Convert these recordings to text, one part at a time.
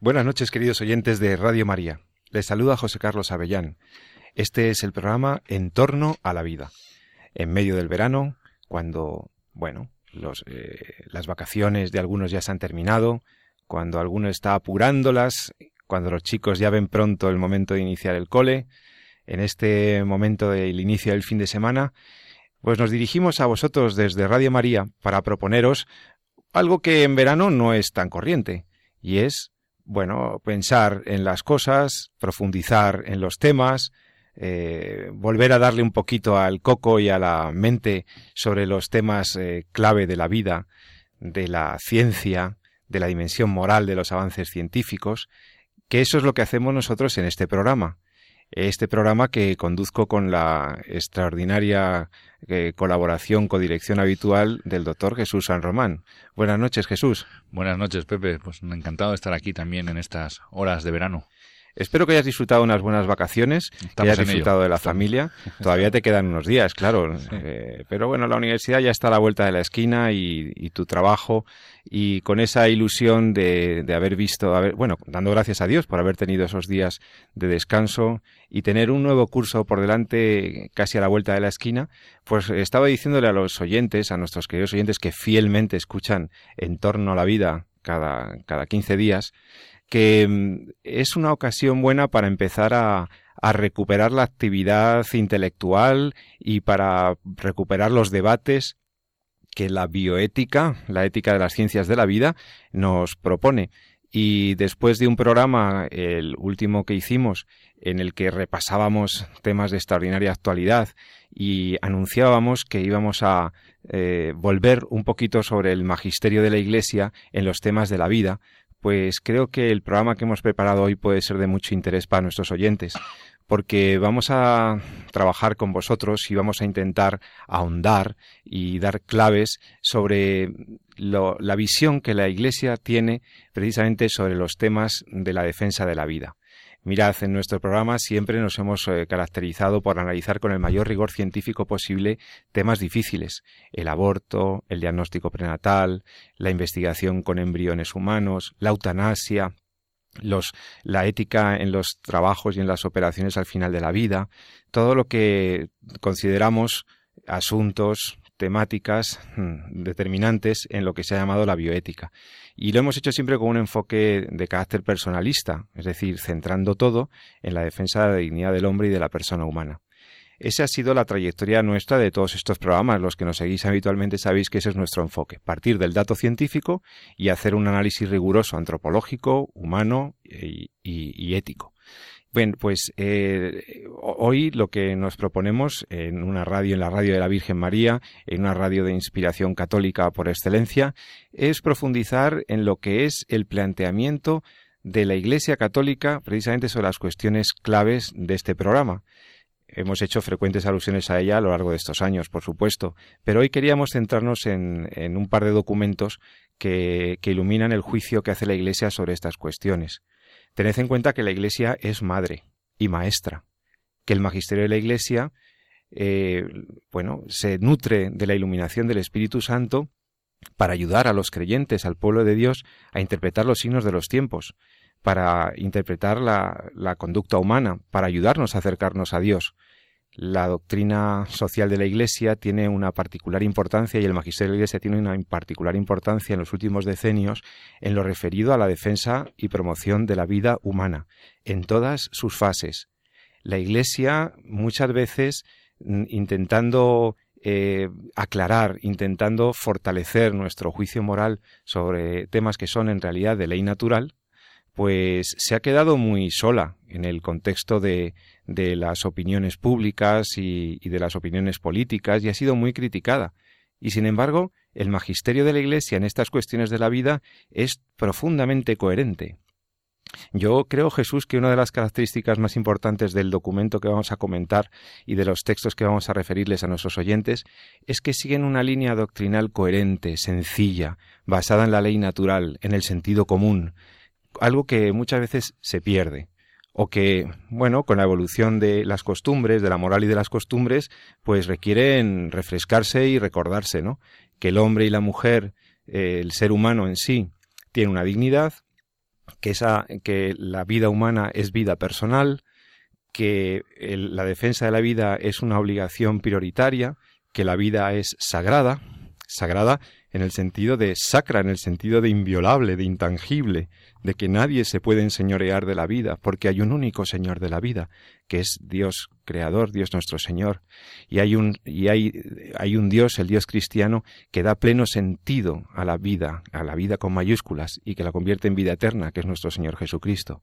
Buenas noches, queridos oyentes de Radio María. Les saluda José Carlos Avellán. Este es el programa En torno a la vida. En medio del verano, cuando, bueno, eh, las vacaciones de algunos ya se han terminado, cuando alguno está apurándolas, cuando los chicos ya ven pronto el momento de iniciar el cole, en este momento del inicio del fin de semana, pues nos dirigimos a vosotros desde Radio María para proponeros algo que en verano no es tan corriente, y es bueno, pensar en las cosas, profundizar en los temas, eh, volver a darle un poquito al coco y a la mente sobre los temas eh, clave de la vida, de la ciencia, de la dimensión moral de los avances científicos, que eso es lo que hacemos nosotros en este programa. Este programa que conduzco con la extraordinaria eh, colaboración, codirección habitual del doctor Jesús San Román. Buenas noches, Jesús. Buenas noches, Pepe. Pues encantado de estar aquí también en estas horas de verano. Espero que hayas disfrutado unas buenas vacaciones, que hayas disfrutado de la familia. Todavía te quedan unos días, claro. Eh, pero bueno, la universidad ya está a la vuelta de la esquina y, tu trabajo y con esa ilusión de, haber visto, haber, bueno, dando gracias a Dios por haber tenido esos días de descanso y tener un nuevo curso por delante casi a la vuelta de la esquina, pues estaba diciéndole a los oyentes, a nuestros queridos oyentes que fielmente escuchan en torno a la vida cada, cada 15 días, que mm, es una ocasión buena para empezar a, recuperar la actividad intelectual y para recuperar los debates que la bioética, la ética de las ciencias de la vida, nos propone. Y después de un programa, el último que hicimos, en el que repasábamos temas de extraordinaria actualidad y anunciábamos que íbamos a eh, volver un poquito sobre el magisterio de la Iglesia en los temas de la vida, pues creo que el programa que hemos preparado hoy puede ser de mucho interés para nuestros oyentes, porque vamos a trabajar con vosotros y vamos a intentar ahondar y dar claves sobre la visión que la Iglesia tiene precisamente sobre los temas de la defensa de la vida. Mirad, en nuestro programa siempre nos hemos eh, caracterizado por analizar con el mayor rigor científico posible temas difíciles, el aborto, el diagnóstico prenatal, la investigación con embriones humanos, la eutanasia, los, la ética en los trabajos y en las operaciones al final de la vida, todo lo que consideramos asuntos temáticas mm, determinantes en lo que se ha llamado la bioética. Y lo hemos hecho siempre con un enfoque de carácter personalista, es decir, centrando todo en la defensa de la dignidad del hombre y de la persona humana. Esa ha sido la trayectoria nuestra de todos estos programas. Los que nos seguís habitualmente sabéis que ese es nuestro enfoque. Partir del dato científico y hacer un análisis riguroso antropológico, humano y ético. Bien, pues eh, hoy lo que nos proponemos en una radio, en la radio de la Virgen María, en una radio de inspiración católica por excelencia, es profundizar en lo que es el planteamiento de la Iglesia Católica precisamente sobre las cuestiones claves de este programa. Hemos hecho frecuentes alusiones a ella a lo largo de estos años, por supuesto, pero hoy queríamos centrarnos en, en un par de documentos que, que iluminan el juicio que hace la Iglesia sobre estas cuestiones. Tened en cuenta que la Iglesia es madre y maestra, que el magisterio de la Iglesia, eh, bueno, se nutre de la iluminación del Espíritu Santo para ayudar a los creyentes, al pueblo de Dios, a interpretar los signos de los tiempos, para interpretar la, la conducta humana, para ayudarnos a acercarnos a Dios la doctrina social de la Iglesia tiene una particular importancia y el magisterio de la Iglesia tiene una particular importancia en los últimos decenios en lo referido a la defensa y promoción de la vida humana, en todas sus fases. La Iglesia muchas veces mm, intentando eh, aclarar, intentando fortalecer nuestro juicio moral sobre temas que son en realidad de ley natural, pues se ha quedado muy sola en el contexto de, las opiniones públicas y, de las opiniones políticas y ha sido muy criticada. Y sin embargo, el magisterio de la Iglesia en estas cuestiones de la vida es profundamente coherente. Yo creo, Jesús, que una de las características más importantes del documento que vamos a comentar y de los textos que vamos a referirles a nuestros oyentes es que siguen una línea doctrinal coherente, sencilla, basada en la ley natural, en el sentido común, algo que muchas veces se pierde o que, bueno, con la evolución de las costumbres, de la moral y de las costumbres, pues requieren refrescarse y recordarse, ¿no? Que el hombre y la mujer, eh, el ser humano en sí, tiene una dignidad, que, esa, que la vida humana es vida personal, que la defensa de la vida es una obligación prioritaria, que la vida es sagrada, sagrada en el sentido de sacra, en el sentido de inviolable, de intangible, de que nadie se puede enseñorear de la vida, porque hay un único Señor de la vida, que es Dios creador, Dios nuestro Señor, y hay un y hay, hay un Dios, el Dios cristiano, que da pleno sentido a la vida, a la vida con mayúsculas y que la convierte en vida eterna, que es nuestro Señor Jesucristo.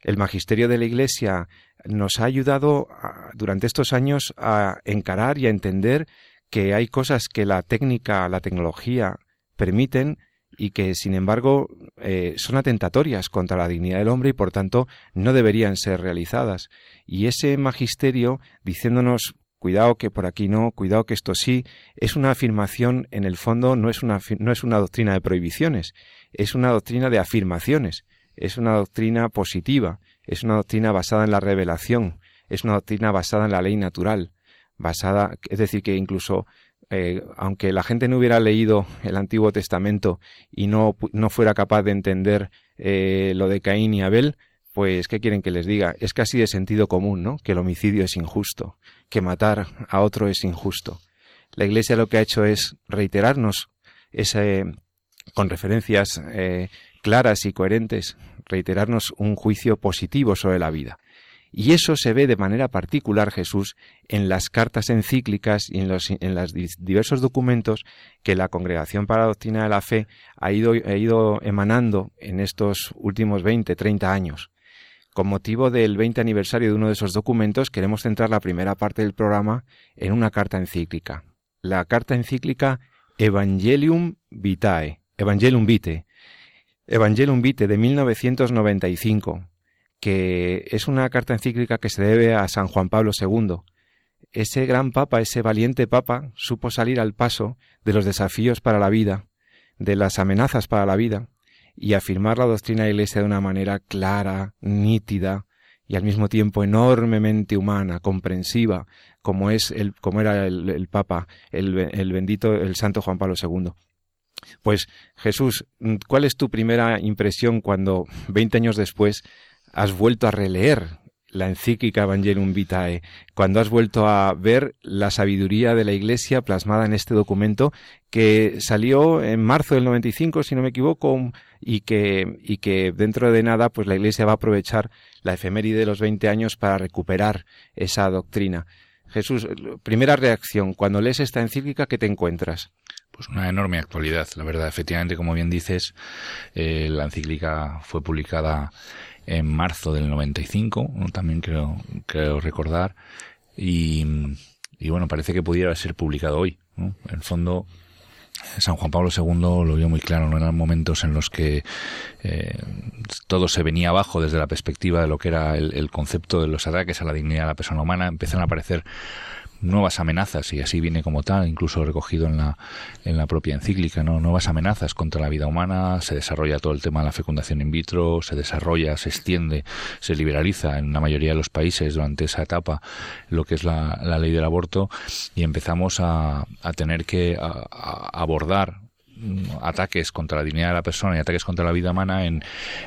El magisterio de la Iglesia nos ha ayudado durante estos años a encarar y a entender que hay cosas que la técnica, la tecnología permiten y que, sin embargo, eh, son atentatorias contra la dignidad del hombre y, por tanto, no deberían ser realizadas. Y ese magisterio, diciéndonos cuidado que por aquí no, cuidado que esto sí, es una afirmación, en el fondo, no es una, no es una doctrina de prohibiciones, es una doctrina de afirmaciones, es una doctrina positiva, es una doctrina basada en la revelación, es una doctrina basada en la ley natural, basada, es decir, que incluso eh, aunque la gente no hubiera leído el Antiguo Testamento y no, no fuera capaz de entender eh, lo de Caín y Abel, pues, ¿qué quieren que les diga? Es casi de sentido común, ¿no? Que el homicidio es injusto, que matar a otro es injusto. La Iglesia lo que ha hecho es reiterarnos ese, con referencias eh, claras y coherentes, reiterarnos un juicio positivo sobre la vida. Y eso se ve de manera particular, Jesús, en las cartas encíclicas y en los diversos documentos que la Congregación para la Doctrina de la Fe ha ido, ha ido emanando en estos últimos 20, 30 años. Con motivo del 20 aniversario de uno de esos documentos, queremos centrar la primera parte del programa en una carta encíclica. La carta encíclica Evangelium Vitae, Evangelium Vitae, Evangelium Vitae de 1995, que es una carta encíclica que se debe a San Juan Pablo II. Ese gran papa, ese valiente papa, supo salir al paso de los desafíos para la vida, de las amenazas para la vida, y afirmar la doctrina de la Iglesia de una manera clara, nítida, y al mismo tiempo enormemente humana, comprensiva, como es el, como era el, Papa, el, el bendito, el Santo Juan Pablo II. Pues Jesús, ¿cuál es tu primera impresión cuando, veinte años después, has vuelto a releer la encíclica Evangelium Vitae, cuando has vuelto a ver la sabiduría de la Iglesia plasmada en este documento que salió en marzo del 95, si no me equivoco, y que, y que dentro de nada, pues la Iglesia va a aprovechar la efeméride de los 20 años para recuperar esa doctrina. Jesús, primera reacción, cuando lees esta encíclica, ¿qué te encuentras? Pues una enorme actualidad, la verdad. Efectivamente, como bien dices, eh, la encíclica fue publicada en marzo del 95, también creo, creo recordar, y, y, bueno, parece que pudiera ser publicado hoy. En el fondo, San Juan Pablo II lo vio muy claro, no eran momentos en los que eh, todo se venía abajo desde la perspectiva de lo que era el, el, concepto de los ataques a la dignidad de la persona humana, empezaron a aparecer nuevas amenazas, y así viene como tal, incluso recogido en la, en la propia encíclica, ¿no? nuevas amenazas contra la vida humana, se desarrolla todo el tema de la fecundación in vitro, se desarrolla, se extiende, se liberaliza en la mayoría de los países durante esa etapa lo que es la, la ley del aborto y empezamos a, a tener que abordar ataques contra la dignidad de la persona y ataques contra la vida humana en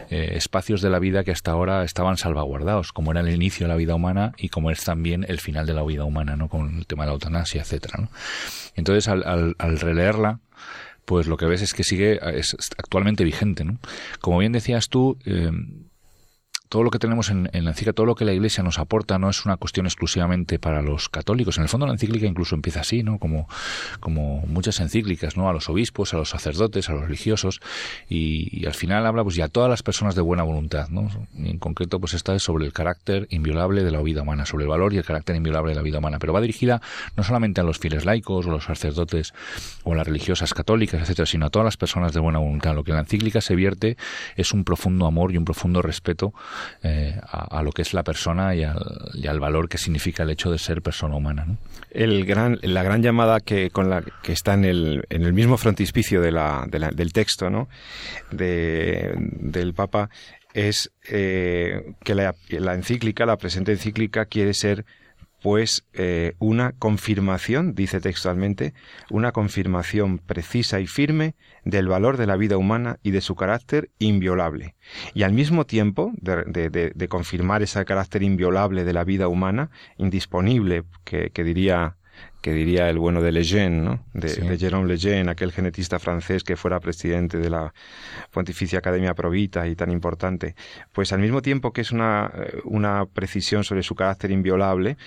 eh, espacios de la vida que hasta ahora estaban salvaguardados, como era el inicio de la vida humana y como es también el final de la vida humana, ¿no? Con el tema de la eutanasia, etcétera, ¿no? Entonces, al, al, releerla, pues lo que ves es que sigue, es actualmente vigente, ¿no? Como bien decías tú, eh, todo lo que tenemos en, la encíclica, todo lo que la Iglesia nos aporta no es una cuestión exclusivamente para los católicos. En el fondo la encíclica incluso empieza así, ¿no? Como, muchas encíclicas, ¿no? A los obispos, a los sacerdotes, a los religiosos y, al final habla pues ya a todas las personas de buena voluntad, ¿no? En concreto pues esta es sobre el carácter inviolable de la vida humana, sobre el valor y el carácter inviolable de la vida humana, pero va dirigida no solamente a los fieles laicos o los sacerdotes o a las religiosas católicas, etcétera, sino a todas las personas de buena voluntad. Lo que en la encíclica se vierte es un profundo amor y un profundo respeto eh, a, lo que es la persona y al, valor que significa el hecho de ser persona humana. El gran, la gran llamada que, con la, que está en el, en el mismo frontispicio del texto ¿no? de, del Papa es eh, que la, la encíclica, la presente encíclica, quiere ser pues eh, una confirmación, dice textualmente, una confirmación precisa y firme del valor de la vida humana y de su carácter inviolable. Y al mismo tiempo de, de, confirmar ese carácter inviolable de la vida humana, indisponible, que, que diría que diría el bueno de Lejeune, ¿no? de, Jérôme Lejeune, aquel genetista francés que fuera presidente de la Pontificia Academia Provita y tan importante, pues al mismo tiempo que es una, eh, una precisión sobre su carácter inviolable,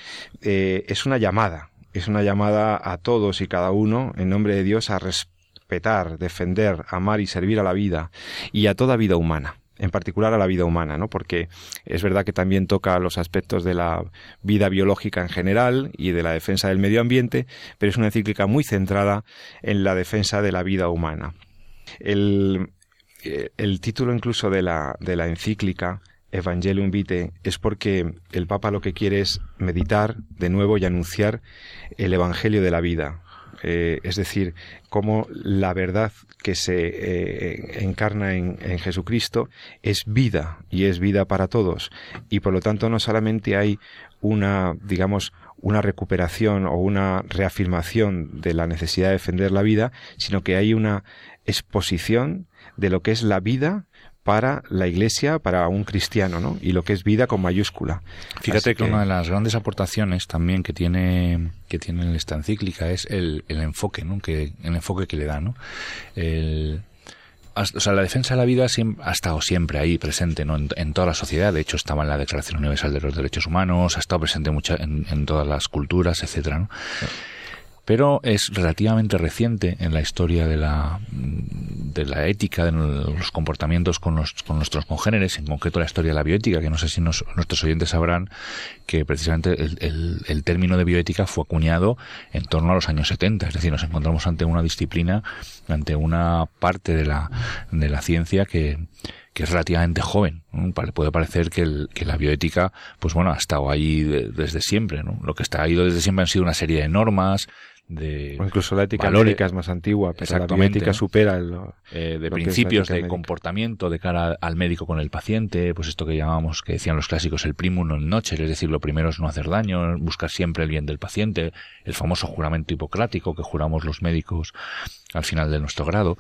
eh, es una llamada, es una llamada a todos y cada uno, en nombre de Dios, a respetar, defender, amar y servir a la vida y a toda vida humana en particular a la vida humana, ¿no? Porque es verdad que también toca los aspectos de la vida biológica en general y de la defensa del medio ambiente, pero es una encíclica muy centrada en la defensa de la vida humana. El, eh, título incluso de la, de la encíclica Evangelium Vitae es porque el Papa lo que quiere es meditar de nuevo y anunciar el Evangelio de la vida, eh, es decir, cómo la verdad que se eh, encarna en, Jesucristo es vida y es vida para todos. Y por lo tanto no solamente hay una, digamos, una recuperación o una reafirmación de la necesidad de defender la vida, sino que hay una exposición de lo que es la vida para la iglesia, para un cristiano, ¿no? Y lo que es vida con mayúscula. Fíjate que, una de las grandes aportaciones también que tiene que tiene esta encíclica es el, el enfoque, ¿no? Que el enfoque que le da, ¿no? El, o sea, la defensa de la vida ha estado siempre ahí presente ¿no? en, toda la sociedad. De hecho, estaba en la Declaración Universal de los Derechos Humanos, ha estado presente mucha, en, en todas las culturas, etcétera. ¿no? Pero es relativamente reciente en la historia de la, de la ética, de los comportamientos con, los, con nuestros congéneres, en concreto la historia de la bioética, que no sé si nuestros oyentes sabrán que precisamente el, el, término de bioética fue acuñado en torno a los años 70, es decir, nos encontramos ante una disciplina, ante una parte de la, de la ciencia que, que es relativamente joven. Puede parecer que, la bioética, pues bueno, ha estado ahí desde siempre. Lo que está ahí desde siempre han sido una serie de normas, de o incluso la ética es más antigua, pero la bioética supera el, eh, de principios de comportamiento de cara al médico con el paciente, pues esto que llamamos, que decían los clásicos, el primum non nocere, es decir, lo primero es no hacer daño, buscar siempre el bien del paciente, el famoso juramento hipocrático que juramos los médicos al final de nuestro grado.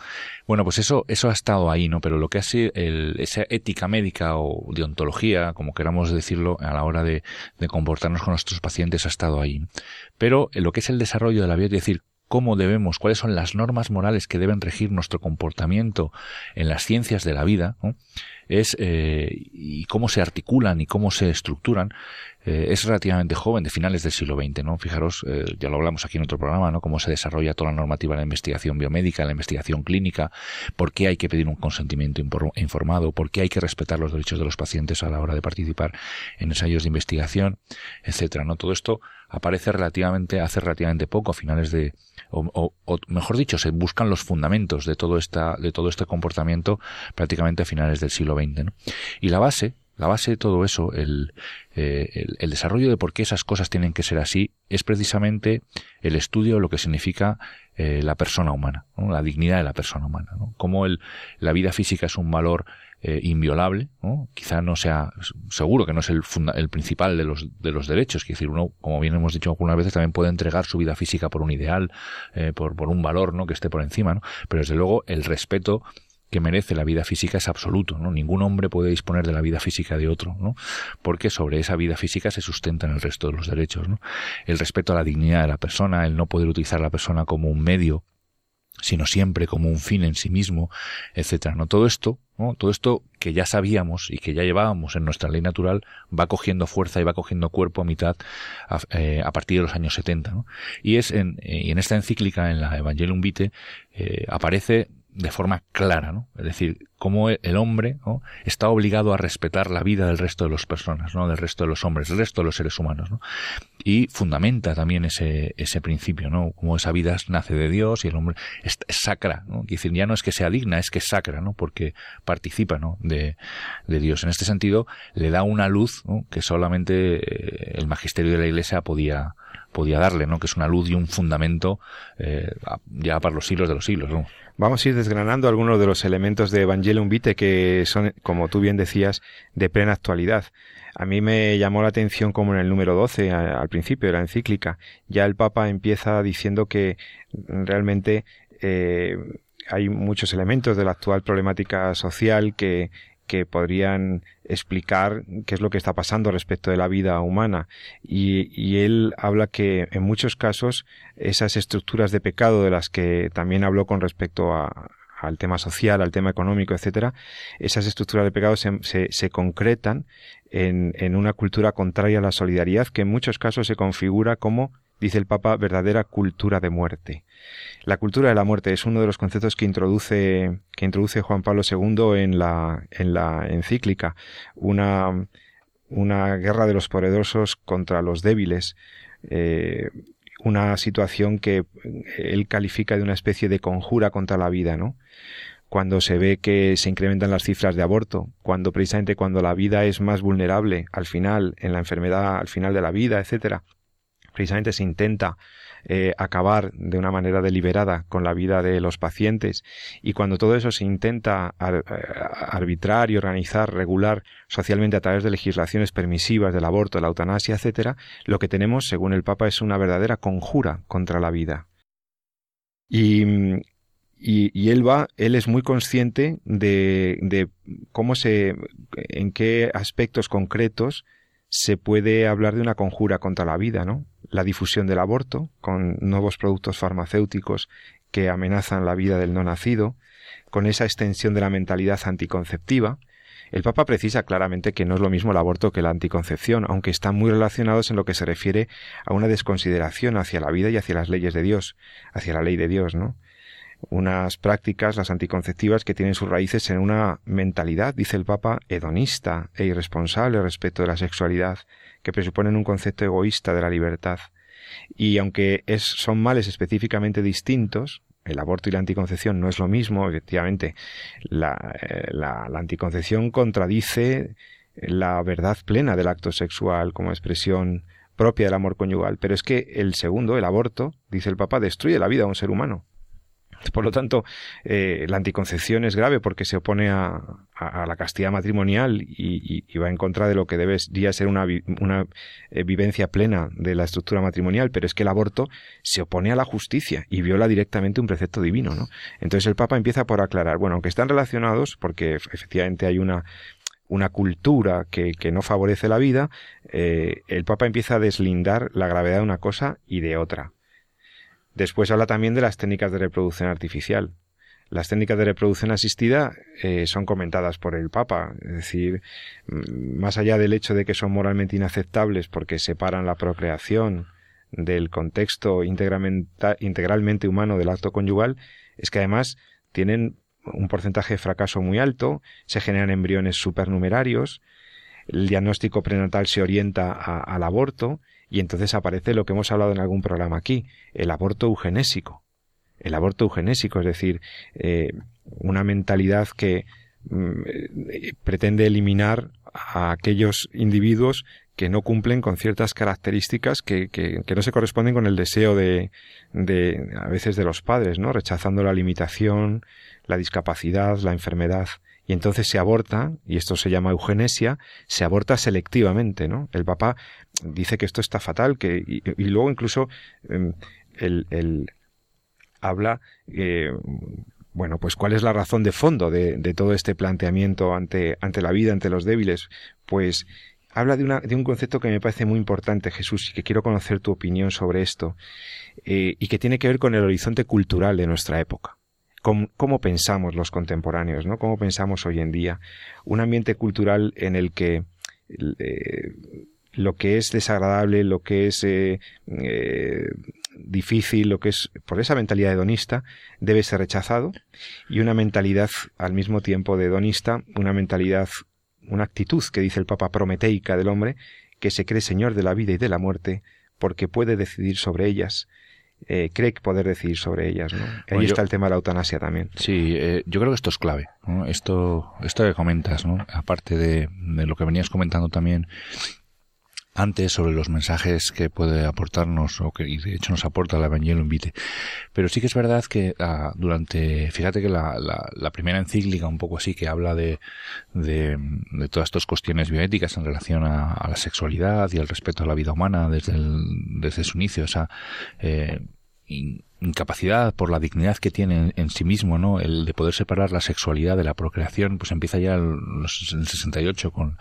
Bueno, pues eso, eso ha estado ahí, ¿no? Pero lo que hace el, esa ética médica o deontología, como queramos decirlo, a la hora de, de comportarnos con nuestros pacientes ha estado ahí. Pero lo que es el desarrollo de la vida, es decir, cómo debemos, cuáles son las normas morales que deben regir nuestro comportamiento en las ciencias de la vida, es eh, y cómo se articulan y cómo se estructuran, eh, es relativamente joven, de finales del siglo XX, ¿no? Fijaros, eh, ya lo hablamos aquí en otro programa, ¿no? Cómo se desarrolla toda la normativa de la investigación biomédica, la investigación clínica, por qué hay que pedir un consentimiento informado, por qué hay que respetar los derechos de los pacientes a la hora de participar en ensayos de investigación, etcétera, ¿no? Todo esto aparece relativamente, hace relativamente poco, a finales de, o, mejor dicho, se buscan los fundamentos de todo esta, de todo este comportamiento prácticamente a finales del siglo XX, Y la base, la base de todo eso, el, eh, el, desarrollo de por qué esas cosas tienen que ser así, es precisamente el estudio de lo que significa eh, la persona humana, la dignidad de la persona humana, ¿no? cómo el, la vida física es un valor eh, inviolable, quizá no sea, seguro que no es el, el principal de los, de los derechos, es decir, uno, como bien hemos dicho algunas veces, también puede entregar su vida física por un ideal, por, por un valor, ¿no? que esté por encima, ¿no? pero desde luego el respeto que merece la vida física es absoluto, ¿no? Ningún hombre puede disponer de la vida física de otro, ¿no? Porque sobre esa vida física se sustentan el resto de los derechos, ¿no? El respeto a la dignidad de la persona, el no poder utilizar a la persona como un medio sino siempre como un fin en sí mismo, etcétera. ¿no? Todo esto Todo esto que ya sabíamos y que ya llevábamos en nuestra ley natural va cogiendo fuerza y va cogiendo cuerpo a mitad a, eh, partir de los años 70. Y es en, y en esta encíclica, en la Evangelium Vitae, eh, aparece de forma clara, ¿no? Es decir, cómo el hombre está obligado a respetar la vida del resto de las personas, ¿no? Del resto de los hombres, del resto de los seres humanos, ¿no? Y fundamenta también ese, ese principio, ¿no? Como esa vida nace de Dios y el hombre es, sacra, ¿no? Quiere decir, ya no es que sea digna, es que es sacra, ¿no? Porque participa, ¿no? De, de Dios. En este sentido, le da una luz que solamente eh, el magisterio de la Iglesia podía, podía darle, ¿no? Que es una luz y un fundamento eh, ya para los siglos de los siglos, ¿no? Vamos a ir desgranando algunos de los elementos de Evangelium Vitae que son, como tú bien decías, de plena actualidad. A mí me llamó la atención como en el número 12, al principio de la encíclica, ya el Papa empieza diciendo que realmente eh, hay muchos elementos de la actual problemática social que, que podrían explicar qué es lo que está pasando respecto de la vida humana. Y, él habla que en muchos casos esas estructuras de pecado de las que también habló con respecto al tema social, al tema económico, etcétera, esas estructuras de pecado se, se, concretan en, en, una cultura contraria a la solidaridad que en muchos casos se configura como dice el Papa, verdadera cultura de muerte. La cultura de la muerte es uno de los conceptos que introduce, que introduce Juan Pablo II en la, en la encíclica, una, una guerra de los poderosos contra los débiles, eh, una situación que él califica de una especie de conjura contra la vida, ¿no? Cuando se ve que se incrementan las cifras de aborto, cuando precisamente cuando la vida es más vulnerable al final, en la enfermedad al final de la vida, etcétera, precisamente se intenta eh, acabar de una manera deliberada con la vida de los pacientes y cuando todo eso se intenta eh, arbitrar y organizar, regular socialmente a través de legislaciones permisivas del aborto, de la eutanasia, etcétera, lo que tenemos, según el Papa, es una verdadera conjura contra la vida. Y, él va, él es muy consciente de, de cómo se, en qué aspectos concretos se puede hablar de una conjura contra la vida, ¿no? La difusión del aborto, con nuevos productos farmacéuticos que amenazan la vida del no nacido, con esa extensión de la mentalidad anticonceptiva. El Papa precisa claramente que no es lo mismo el aborto que la anticoncepción, aunque están muy relacionados en lo que se refiere a una desconsideración hacia la vida y hacia las leyes de Dios, hacia la ley de Dios, ¿no? unas prácticas, las anticonceptivas, que tienen sus raíces en una mentalidad, dice el Papa, hedonista e irresponsable respecto de la sexualidad, que presuponen un concepto egoísta de la libertad. Y aunque es, son males específicamente distintos, el aborto y la anticoncepción no es lo mismo, efectivamente, la, eh, la, la anticoncepción contradice la verdad plena del acto sexual como expresión propia del amor conyugal, pero es que el segundo, el aborto, dice el Papa, destruye la vida a un ser humano. Por lo tanto, eh, la anticoncepción es grave porque se opone a, la castidad matrimonial y, va en contra de lo que debería ser una, eh, vivencia plena de la estructura matrimonial, pero es que el aborto se opone a la justicia y viola directamente un precepto divino, ¿no? Entonces el Papa empieza por aclarar, bueno, aunque están relacionados, porque efectivamente hay una cultura que, que no favorece la vida, eh, el Papa empieza a deslindar la gravedad de una cosa y de otra. Después habla también de las técnicas de reproducción artificial. Las técnicas de reproducción asistida eh, son comentadas por el Papa, es decir, mm, más allá del hecho de que son moralmente inaceptables porque separan la procreación del contexto integralmente humano del acto conyugal, es que además tienen un porcentaje de fracaso muy alto, se generan embriones supernumerarios, el diagnóstico prenatal se orienta al aborto y entonces aparece lo que hemos hablado en algún programa aquí, el aborto eugenésico. El aborto eugenésico, es decir, eh, una mentalidad que mm, eh, pretende eliminar a aquellos individuos que no cumplen con ciertas características que, que, que no se corresponden con el deseo de, de, a veces de los padres, ¿no? Rechazando la limitación, la discapacidad, la enfermedad y entonces se aborta, y esto se llama eugenesia, se aborta selectivamente, ¿no? El papá dice que esto está fatal, que, y, luego incluso eh, el, habla, eh, bueno, pues cuál es la razón de fondo de, de, todo este planteamiento ante, ante la vida, ante los débiles, pues habla de, una, de un concepto que me parece muy importante, Jesús, y que quiero conocer tu opinión sobre esto, eh, y que tiene que ver con el horizonte cultural de nuestra época cómo, pensamos los contemporáneos, ¿no? Cómo pensamos hoy en día. Un ambiente cultural en el que eh, lo que es desagradable, lo que es eh, eh, difícil, lo que es por esa mentalidad hedonista, debe ser rechazado y una mentalidad al mismo tiempo de hedonista, una mentalidad, una actitud que dice el Papa prometeica del hombre, que se cree señor de la vida y de la muerte porque puede decidir sobre ellas, eh, cree poder decidir sobre ellas. ¿no? Ahí está el tema de la eutanasia también. Sí, eh, yo creo que esto es clave. Esto, esto que comentas, ¿no? aparte de, de, lo que venías comentando también antes sobre los mensajes que puede aportarnos o que de hecho nos aporta el Evangelio Invite. Pero sí que es verdad que ah, durante, fíjate que la, la, primera encíclica un poco así que habla de, de, de todas estas cuestiones bioéticas en relación a, la sexualidad y al respeto a la vida humana desde, el, desde su inicio, esa eh, incapacidad por la dignidad que tiene en, sí mismo, ¿no? El de poder separar la sexualidad de la procreación, pues empieza ya en el 68 con,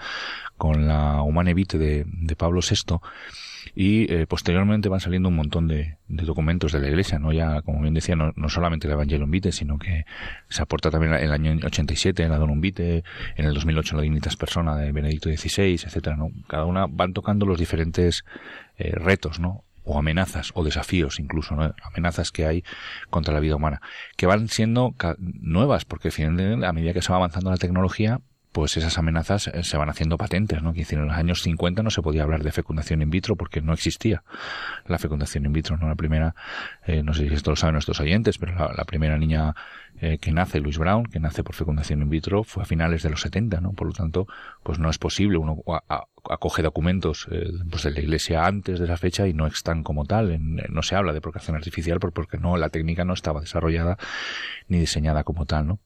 con la Humane Vitae de, Pablo VI y eh, posteriormente van saliendo un montón de, documentos de la Iglesia, no ya como bien decía no, no solamente el Evangelium Vitae, sino que se aporta también en el año 87 en la Donum Vitae, en el 2008 en la Dignitas Persona de Benedicto XVI, etcétera, ¿no? Cada una van tocando los diferentes eh, retos, ¿no? O amenazas o desafíos incluso, ¿no? amenazas que hay contra la vida humana, que van siendo nuevas, porque a medida que se va avanzando la tecnología, pues esas amenazas eh, se van haciendo patentes, ¿no? Que en los años 50 no se podía hablar de fecundación in vitro porque no existía la fecundación in vitro, ¿no? La primera, eh, no sé si esto lo saben nuestros oyentes, pero la, primera niña eh, que nace, Louise Brown, que nace por fecundación in vitro, fue a finales de los 70, ¿no? Por lo tanto, pues no es posible, uno acoge documentos pues de la iglesia antes de esa fecha y no están como tal, no se habla de procreación artificial porque no, la técnica no estaba desarrollada ni diseñada como tal, ¿no?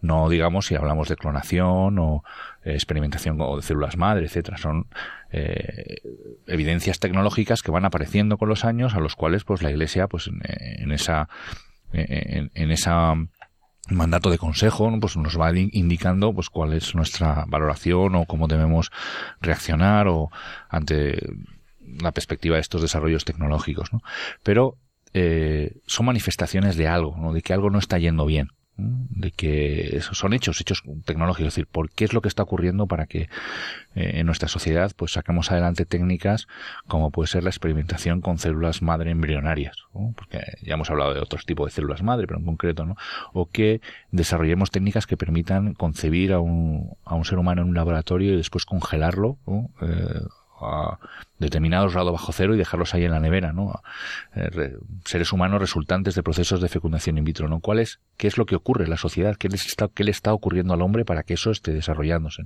No digamos si hablamos de clonación o eh, experimentación o de células madre, etcétera. Son eh, evidencias tecnológicas que van apareciendo con los años, a los cuales pues la Iglesia pues en, esa en, esa mandato de consejo pues nos va indicando pues cuál es nuestra valoración o cómo debemos reaccionar o ante la perspectiva de estos desarrollos tecnológicos ¿no? pero eh, son manifestaciones de algo ¿no? de que algo no está yendo bien de que esos son hechos, hechos tecnológicos, es decir, por qué es lo que está ocurriendo para que eh, en nuestra sociedad pues saquemos adelante técnicas como puede ser la experimentación con células madre embrionarias, porque ya hemos hablado de otros tipos de células madre, pero en concreto, ¿no? O que desarrollemos técnicas que permitan concebir a un, a un ser humano en un laboratorio y después congelarlo, eh, a determinados grados bajo cero y dejarlos ahí en la nevera, ¿no? Eh, seres humanos resultantes de procesos de fecundación in vitro, ¿no? ¿Cuál es, qué es lo que ocurre en la sociedad? ¿Qué, está, qué le está ocurriendo al hombre para que eso esté desarrollándose?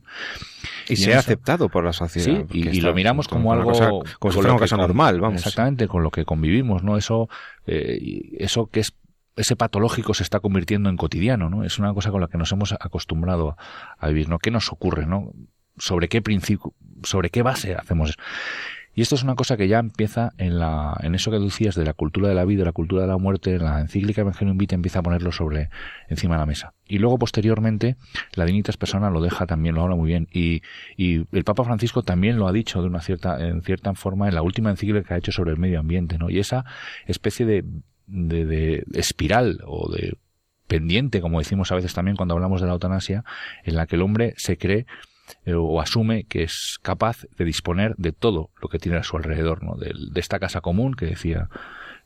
Y, sea aceptado por la sociedad. Sí, y, lo miramos como, algo... como si fuera una cosa normal, vamos. Exactamente, con lo que convivimos, ¿no? Eso, eh, eso que es ese patológico se está convirtiendo en cotidiano, ¿no? Es una cosa con la que nos hemos acostumbrado a vivir, ¿no? ¿Qué nos ocurre, no? Sobre qué principio, sobre qué base hacemos eso. Y esto es una cosa que ya empieza en la, en eso que decías de la cultura de la vida, la cultura de la muerte, en la encíclica Evangelium Vitae empieza a ponerlo sobre, encima de la mesa. Y luego posteriormente, la Dignitas Persona lo deja también, lo habla muy bien. Y, y el Papa Francisco también lo ha dicho de una cierta, en cierta forma en la última encíclica que ha hecho sobre el medio ambiente, ¿no? Y esa especie de, de, de espiral o de pendiente, como decimos a veces también cuando hablamos de la eutanasia, en la que el hombre se cree eh, o asume que es capaz de disponer de todo lo que tiene a su alrededor, ¿no? de, esta casa común que decía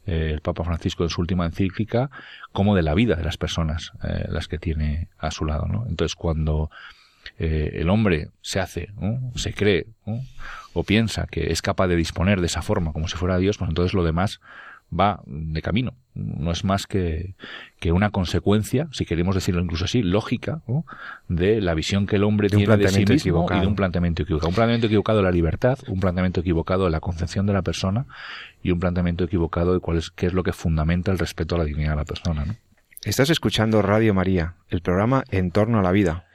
eh, el Papa Francisco en su última encíclica, como de la vida de las personas, eh, las que tiene a su lado. ¿no? Entonces, cuando el hombre se hace, se cree, o piensa que es capaz de disponer de esa forma como si fuera Dios, pues entonces lo demás va de camino. No es más que, que una consecuencia, si queremos decirlo incluso así, lógica, de la visión que el hombre tiene de sí mismo y de un planteamiento equivocado. Un planteamiento equivocado de la libertad, un planteamiento equivocado de la concepción de la persona y un planteamiento equivocado de cuál es, qué es lo que fundamenta el respeto a la dignidad de la persona. ¿no? Estás escuchando Radio María, el programa En torno a la vida.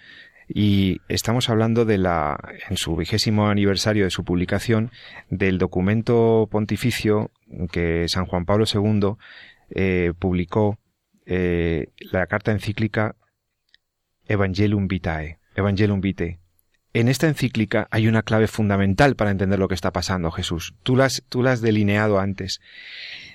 Y estamos hablando de la, en su vigésimo aniversario de su publicación, del documento pontificio que San Juan Pablo II eh, publicó eh, la carta encíclica Evangelium Vitae, Evangelium Vitae. En esta encíclica hay una clave fundamental para entender lo que está pasando, Jesús. Tú la tú has delineado antes.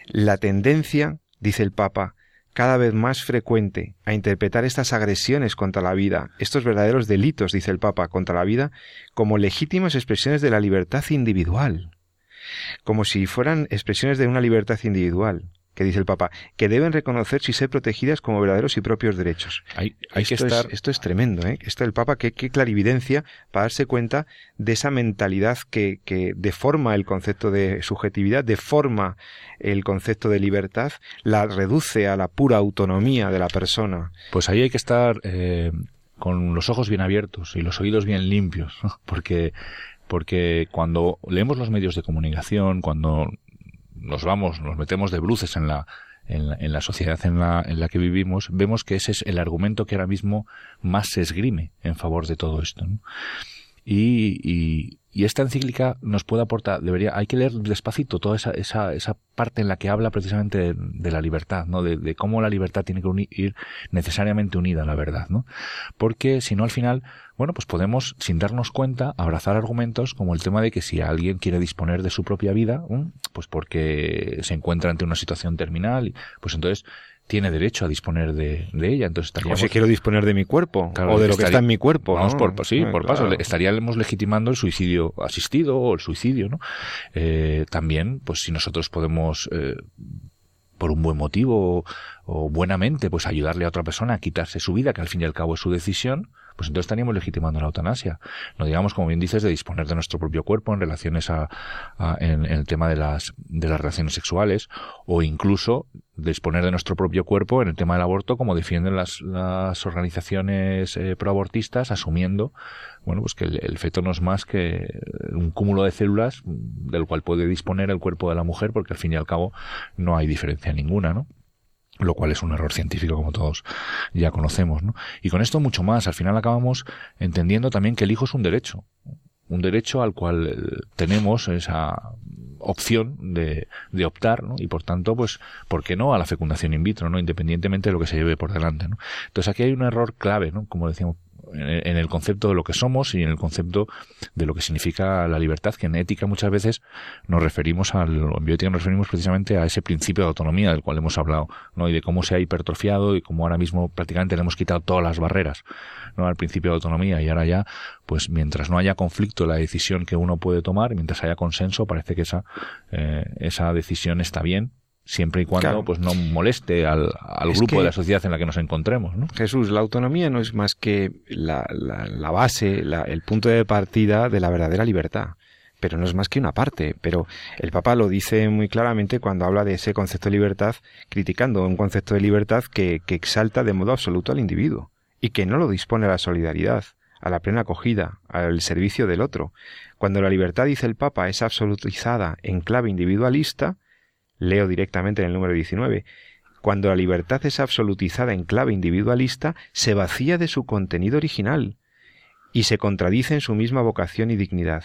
La tendencia, dice el Papa, cada vez más frecuente a interpretar estas agresiones contra la vida, estos verdaderos delitos, dice el Papa, contra la vida, como legítimas expresiones de la libertad individual, como si fueran expresiones de una libertad individual que dice el Papa, que deben reconocer y ser protegidas como verdaderos y propios derechos. Hay, esto, que estar... es, esto es tremendo, ¿eh? Esto el Papa, qué, clarividencia para darse cuenta de esa mentalidad que, que deforma el concepto de subjetividad, deforma el concepto de libertad, la reduce a la pura autonomía de la persona. Pues ahí hay que estar eh, con los ojos bien abiertos y los oídos bien limpios, porque porque cuando leemos los medios de comunicación, cuando nos vamos, nos metemos de bruces en la, en la, sociedad en la, en la que vivimos, vemos que ese es el argumento que ahora mismo más se esgrime en favor de todo esto. Y, y, y, esta encíclica nos puede aportar, debería, hay que leer despacito toda esa, esa, esa parte en la que habla precisamente de, la libertad, ¿no? De, de, cómo la libertad tiene que ir necesariamente unida a la verdad, ¿no? Porque si no al final bueno, pues podemos, sin darnos cuenta, abrazar argumentos como el tema de que si alguien quiere disponer de su propia vida, pues porque se encuentra ante una situación terminal, pues entonces tiene derecho a disponer de, ella. Entonces estaríamos... O si quiero disponer de mi cuerpo, o de lo que está en mi cuerpo. Vamos por, sí, ah, por paso. Estaríamos legitimando el suicidio asistido o el suicidio, ¿no? Eh, también, pues si nosotros podemos... Eh, por un buen motivo o, o, buenamente, pues ayudarle a otra persona a quitarse su vida, que al fin y al cabo es su decisión, pues entonces estaríamos legitimando la eutanasia. No digamos, como bien dices, de disponer de nuestro propio cuerpo en relaciones a, en, el tema de las, de las relaciones sexuales o incluso disponer de nuestro propio cuerpo en el tema del aborto, como defienden las, las organizaciones eh, proabortistas, asumiendo, bueno, pues que el, el, feto no es más que un cúmulo de células del cual puede disponer el cuerpo de la mujer, porque al fin y al cabo no hay diferencia ninguna, ¿no? lo cual es un error científico como todos ya conocemos, ¿no? Y con esto mucho más, al final acabamos entendiendo también que el hijo es un derecho, un derecho al cual eh, tenemos esa opción de, de optar, ¿no? Y por tanto, pues, ¿por qué no a la fecundación in vitro, ¿no? Independientemente de lo que se lleve por delante, ¿no? Entonces aquí hay un error clave, ¿no? Como decíamos en el concepto de lo que somos y en el concepto de lo que significa la libertad, que en ética muchas veces nos referimos al, en bioética nos referimos precisamente a ese principio de autonomía del cual hemos hablado, ¿no? Y de cómo se ha hipertrofiado y cómo ahora mismo prácticamente le hemos quitado todas las barreras, ¿no? Al principio de autonomía y ahora ya, pues mientras no haya conflicto la decisión que uno puede tomar, mientras haya consenso, parece que esa, eh, esa decisión está bien siempre y cuando pues no moleste al, grupo de la sociedad en la que nos encontremos. ¿no? Jesús, la autonomía no es más que la, la, base, el punto de partida de la verdadera libertad pero no es más que una parte. Pero el Papa lo dice muy claramente cuando habla de ese concepto de libertad, criticando un concepto de libertad que, que, exalta de modo absoluto al individuo y que no lo dispone a la solidaridad, a la plena acogida, al servicio del otro. Cuando la libertad, dice el Papa, es absolutizada en clave individualista, Leo directamente en el número 19. Cuando la libertad es absolutizada en clave individualista, se vacía de su contenido original y se contradice en su misma vocación y dignidad.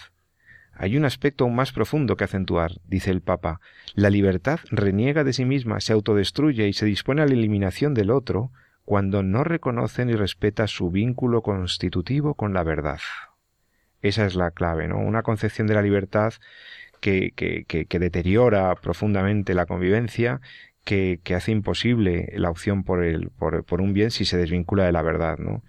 Hay un aspecto aún más profundo que acentuar, dice el Papa. La libertad reniega de sí misma, se autodestruye y se dispone a la eliminación del otro cuando no reconoce ni respeta su vínculo constitutivo con la verdad. Esa es la clave, ¿no? Una concepción de la libertad que, que, deteriora profundamente la convivencia, que, que, hace imposible la opción por, el, por, por, un bien si se desvincula de la verdad. ¿no?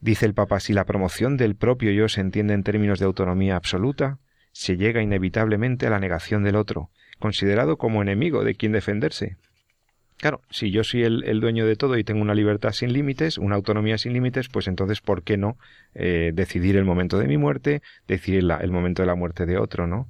Dice el Papa, si la promoción del propio yo se entiende en términos de autonomía absoluta, se llega inevitablemente a la negación del otro, considerado como enemigo de quien defenderse. Claro, si yo soy el, dueño de todo y tengo una libertad sin límites, una autonomía sin límites, pues entonces, ¿por qué no eh, decidir el momento de mi muerte, decidir el momento de la muerte de otro, ¿no?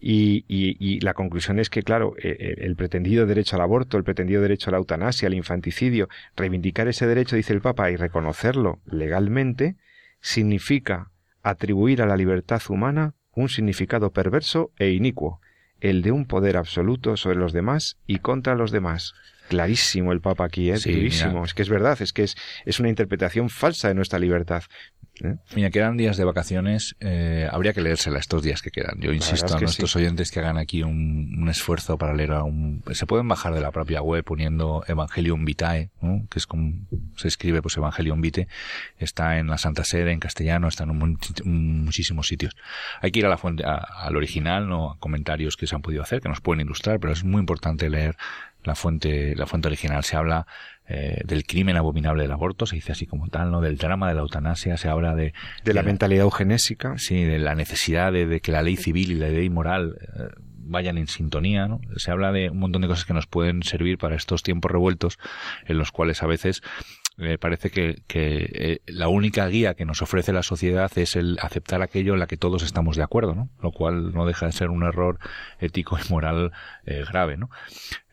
Y, y, la conclusión es que, claro, eh, eh, el pretendido derecho al aborto, el pretendido derecho a la eutanasia, al infanticidio, reivindicar ese derecho, dice el Papa, y reconocerlo legalmente, significa atribuir a la libertad humana un significado perverso e inicuo, el de un poder absoluto sobre los demás y contra los demás. Clarísimo el Papa aquí, ¿eh? Clarísimo. Es que es verdad, es que es, es una interpretación falsa de nuestra libertad. ¿Eh? Mira, quedan días de vacaciones. Eh, habría que leérsela estos días que quedan. Yo insisto a nuestros oyentes que hagan aquí un, esfuerzo para leer a un... Se pueden bajar de la propia web poniendo Evangelium Vitae, que es como se escribe pues Evangelium Vitae. Está en la Santa Sede, en castellano, está en muchísimos sitios. Hay que ir a la fuente, al original, no a comentarios que se han podido hacer, que nos pueden ilustrar, pero es muy importante leer la fuente, la fuente original. Se habla eh, del crimen abominable del aborto, se dice así como tal, ¿no? Del drama de la eutanasia, se habla de... De, la, mentalidad eugenésica. Sí, de la necesidad de, que la ley civil y la ley moral eh, vayan en sintonía, ¿no? Se habla de un montón de cosas que nos pueden servir para estos tiempos revueltos en los cuales a veces me parece que, que eh, la única guía que nos ofrece la sociedad es el aceptar aquello en la que todos estamos de acuerdo, ¿no? Lo cual no deja de ser un error ético y moral eh, grave, ¿no?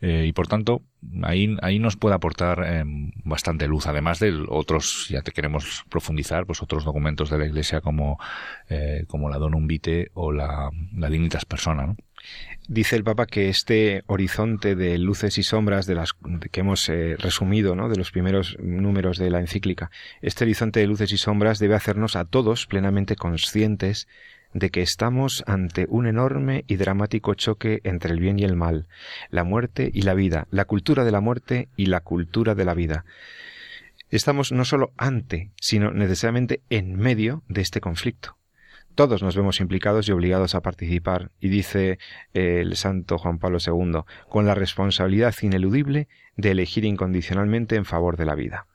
Eh, y por tanto, ahí, ahí nos puede aportar em, bastante luz, además de otros, ya te queremos profundizar, pues otros documentos de la Iglesia como, como la Donum Vitae o la, la Dignitas Persona, ¿no? Dice el Papa que este horizonte de luces y sombras de las que hemos eh, resumido, ¿no? de los primeros números de la encíclica, este horizonte de luces y sombras debe hacernos a todos plenamente conscientes de que estamos ante un enorme y dramático choque entre el bien y el mal, la muerte y la vida, la cultura de la muerte y la cultura de la vida. Estamos no solo ante, sino necesariamente en medio de este conflicto todos nos vemos implicados y obligados a participar, y dice eh, el santo Juan Pablo II, con la responsabilidad ineludible de elegir incondicionalmente en favor de la vida.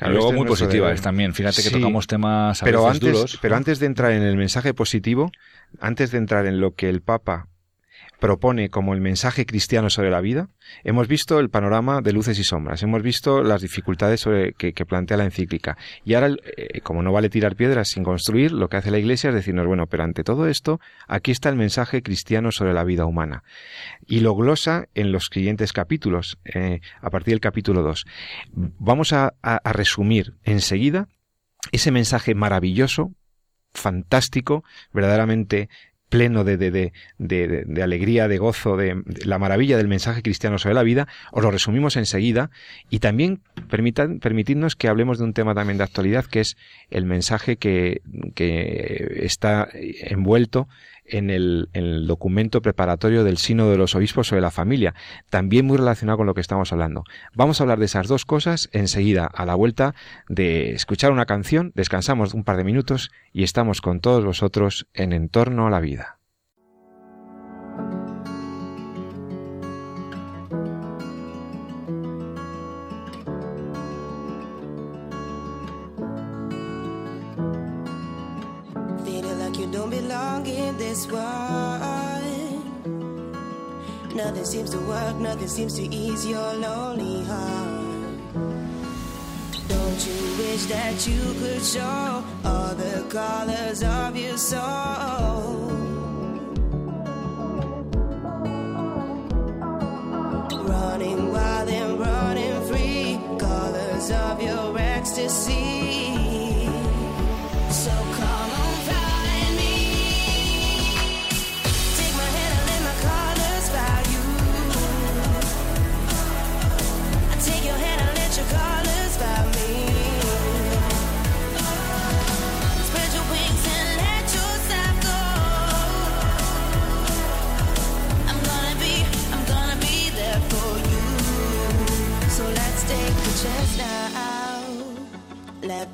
luego este muy positiva es también. Fíjate que tocamos temas a pero antes, duros. Pero antes de entrar en el mensaje positivo, antes de entrar en lo que el Papa propone como el mensaje cristiano sobre la vida, hemos visto el panorama de luces y sombras, hemos visto las dificultades que, plantea la encíclica. Y ahora, eh, como no vale tirar piedras sin construir, lo que hace la Iglesia es decirnos, bueno, pero ante todo esto, aquí está el mensaje cristiano sobre la vida humana. Y lo glosa en los siguientes capítulos, eh, a partir del capítulo 2. Vamos a resumir enseguida ese mensaje maravilloso, fantástico, verdaderamente pleno de, de, de, de, alegría, de gozo, de, la maravilla del mensaje cristiano sobre la vida, os lo resumimos enseguida. Y también permitidnos que hablemos de un tema también de actualidad que es el mensaje que, que está envuelto en el, documento preparatorio del Sino de los Obispos sobre la familia, también muy relacionado con lo que estamos hablando. Vamos a hablar de esas dos cosas enseguida, a la vuelta de escuchar una canción, descansamos un par de minutos y estamos con todos vosotros en Entorno a la Vida. Nothing seems to work, nothing seems to ease your lonely heart. Don't you wish that you could show all the colors of your soul?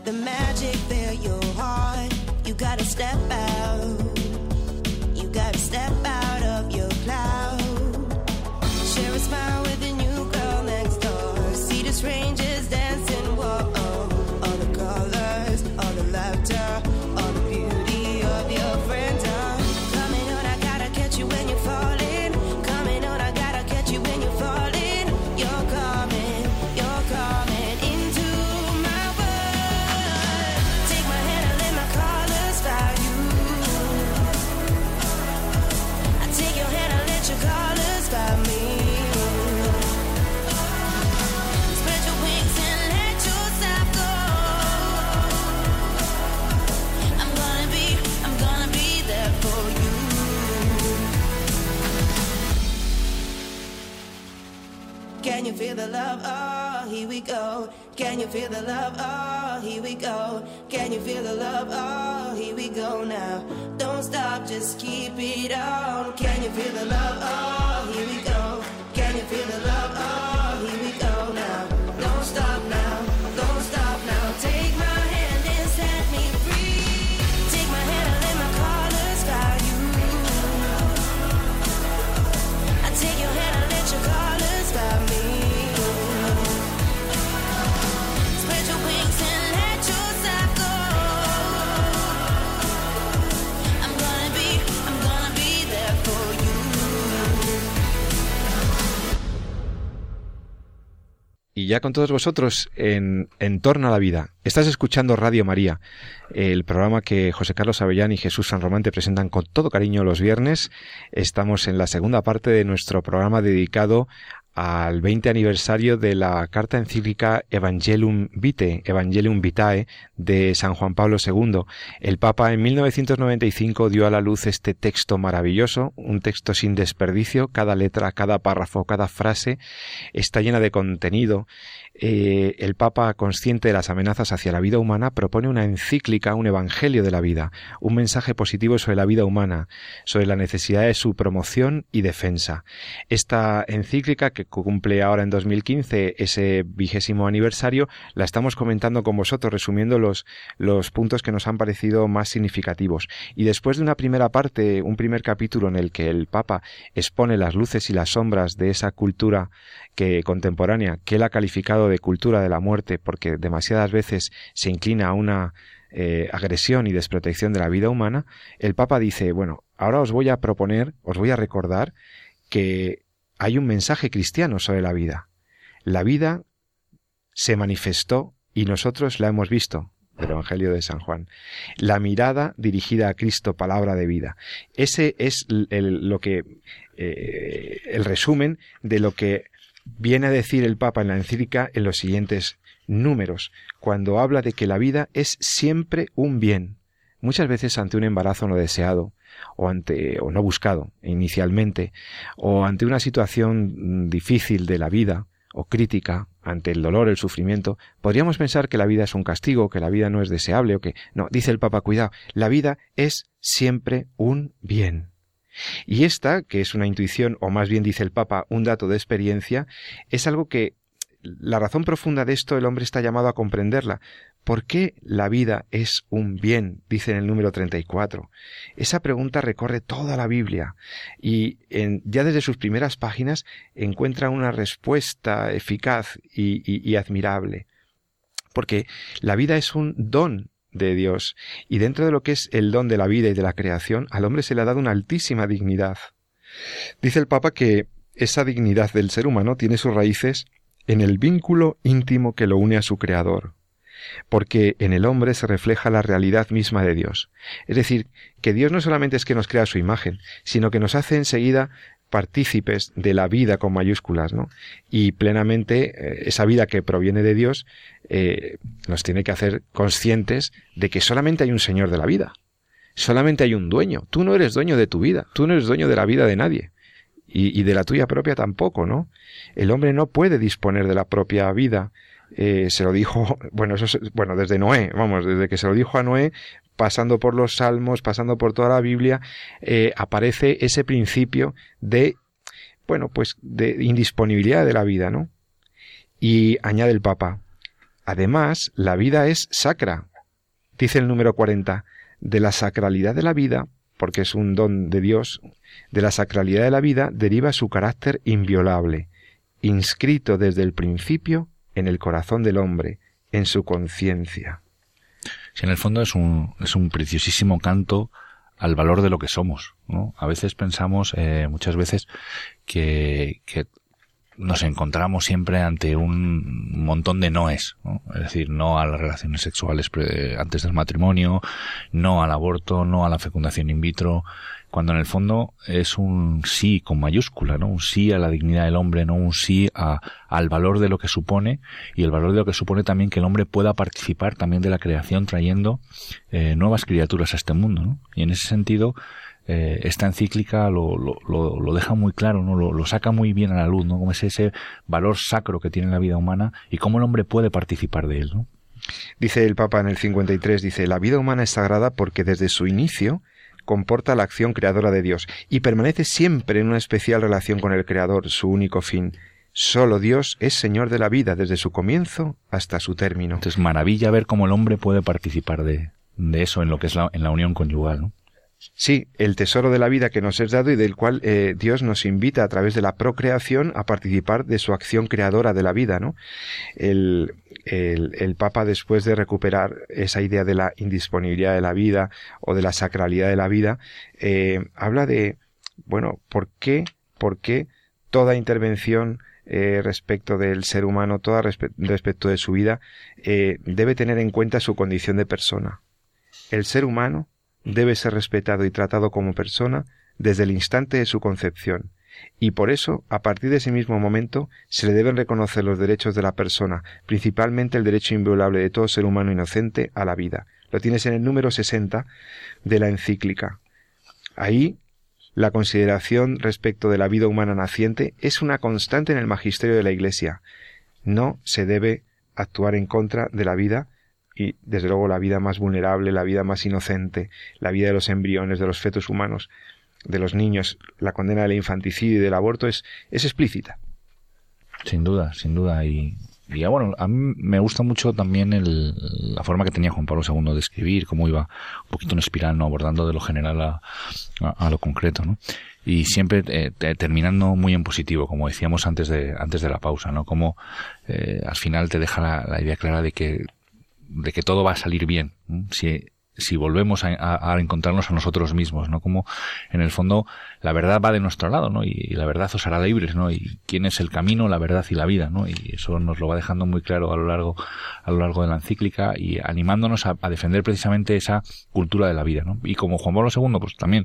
The magic you feel the love? Oh, here we go. Can you feel the love? Oh, here we go now. Don't stop, just keep it on. Can you feel the love? Oh, here we go. Y ya con todos vosotros en, en torno a la vida. Estás escuchando Radio María, el programa que José Carlos Avellán y Jesús San Román te presentan con todo cariño los viernes. Estamos en la segunda parte de nuestro programa dedicado al 20 aniversario de la carta encíclica Evangelium Vitae, Evangelium Vitae de San Juan Pablo II. El Papa en 1995 dio a la luz este texto maravilloso, un texto sin desperdicio, cada letra, cada párrafo, cada frase está llena de contenido. Eh, el Papa, consciente de las amenazas hacia la vida humana, propone una encíclica, un evangelio de la vida, un mensaje positivo sobre la vida humana, sobre la necesidad de su promoción y defensa. Esta encíclica, que cumple ahora en 2015 ese vigésimo aniversario, la estamos comentando con vosotros, resumiendo los, los puntos que nos han parecido más significativos. Y después de una primera parte, un primer capítulo en el que el Papa expone las luces y las sombras de esa cultura que contemporánea, que él ha calificado de cultura de la muerte, porque demasiadas veces se inclina a una eh, agresión y desprotección de la vida humana, el Papa dice, bueno, ahora os voy a proponer, os voy a recordar que hay un mensaje cristiano sobre la vida. La vida se manifestó y nosotros la hemos visto del Evangelio de San Juan. La mirada dirigida a Cristo, palabra de vida. Ese es el, lo que eh, el resumen de lo que viene a decir el Papa en la encíclica en los siguientes números, cuando habla de que la vida es siempre un bien, muchas veces ante un embarazo no deseado, o ante o no buscado inicialmente, o ante una situación difícil de la vida o crítica, ante el dolor, el sufrimiento, podríamos pensar que la vida es un castigo, que la vida no es deseable o que no, dice el Papa, cuidado, la vida es siempre un bien. Y esta, que es una intuición, o más bien dice el Papa, un dato de experiencia, es algo que la razón profunda de esto el hombre está llamado a comprenderla. ¿Por qué la vida es un bien? dice en el número 34. Esa pregunta recorre toda la Biblia y ya desde sus primeras páginas encuentra una respuesta eficaz y admirable. Porque la vida es un don de Dios. Y dentro de lo que es el don de la vida y de la creación, al hombre se le ha dado una altísima dignidad. Dice el Papa que esa dignidad del ser humano tiene sus raíces en el vínculo íntimo que lo une a su Creador, porque en el hombre se refleja la realidad misma de Dios. Es decir, que Dios no solamente es que nos crea su imagen, sino que nos hace enseguida partícipes de la vida con mayúsculas, ¿no? Y plenamente eh, esa vida que proviene de Dios eh, nos tiene que hacer conscientes de que solamente hay un Señor de la vida, solamente hay un dueño. Tú no eres dueño de tu vida, tú no eres dueño de la vida de nadie y, de la tuya propia tampoco, ¿no? El hombre no puede disponer de la propia vida. Eh, se lo dijo, bueno, eso bueno, desde Noé, vamos, desde que se lo dijo a Noé, pasando por los salmos, pasando por toda la Biblia, eh, aparece ese principio de, bueno, pues de indisponibilidad de la vida, ¿no? Y añade el Papa, además, la vida es sacra. Dice el número 40, de la sacralidad de la vida, porque es un don de Dios, de la sacralidad de la vida deriva su carácter inviolable, inscrito desde el principio en el corazón del hombre, en su conciencia. Si en el fondo es un, es un preciosísimo canto al valor de lo que somos, ¿no? A veces pensamos, eh, muchas veces, que, que nos encontramos siempre ante un montón de noes, ¿no? es decir, no a las relaciones sexuales antes del matrimonio, no al aborto, no a la fecundación in vitro, cuando en el fondo es un sí con mayúscula, ¿no? Un sí a la dignidad del hombre, no un sí a, al valor de lo que supone y el valor de lo que supone también que el hombre pueda participar también de la creación trayendo eh, nuevas criaturas a este mundo, ¿no? Y en ese sentido, eh, esta encíclica lo, lo, lo, deja muy claro, ¿no? Lo, saca muy bien a la luz, ¿no? Como es ese valor sacro que tiene la vida humana y cómo el hombre puede participar de él, ¿no? Dice el Papa en el 53, dice, la vida humana es sagrada porque desde su inicio comporta la acción creadora de Dios y permanece siempre en una especial relación con el Creador, su único fin. Solo Dios es Señor de la vida desde su comienzo hasta su término. Entonces, maravilla ver cómo el hombre puede participar de, de eso en lo que es la, en la unión conyugal. ¿no? Sí, el tesoro de la vida que nos es dado y del cual eh, Dios nos invita a través de la procreación a participar de su acción creadora de la vida, ¿no? El, el, Papa, después de recuperar esa idea de la indisponibilidad de la vida o de la sacralidad de la vida, eh, habla de, bueno, ¿por qué, por qué toda intervención eh, respecto del ser humano, toda respecto de su vida, debe tener en cuenta su condición de persona. El ser humano debe ser respetado y tratado como persona desde el instante de su concepción, y por eso, a partir de ese mismo momento, se le deben reconocer los derechos de la persona, principalmente el derecho inviolable de todo ser humano inocente a la vida. Lo tienes en el número 60 de la encíclica. Ahí la consideración respecto de la vida humana naciente es una constante en el magisterio de la Iglesia. No se debe actuar en contra de la vida y, desde luego, la vida más vulnerable, la vida más inocente, la vida de los embriones, de los fetos humanos, de los niños, la condena del infanticidio y del aborto es, es explícita. Sin duda, sin duda. Y, y bueno, a mí me gusta mucho también el, la forma que tenía Juan Pablo II de escribir, cómo iba un poquito en espiral, ¿no? abordando de lo general a, a, lo concreto, ¿no? Y siempre eh, terminando muy en positivo, como decíamos antes de, antes de la pausa, ¿no? Como eh, al final te deja la, la, idea clara de que, de que todo va a salir bien. Si si volvemos a, encontrarnos a nosotros mismos, ¿no? Como en el fondo la verdad va de nuestro lado, ¿no? Y, la verdad os hará libres, ¿no? Y quién es el camino, la verdad y la vida, ¿no? Y eso nos lo va dejando muy claro a lo largo, a lo largo de la encíclica y animándonos a, defender precisamente esa cultura de la vida, ¿no? Y como Juan Pablo II, pues también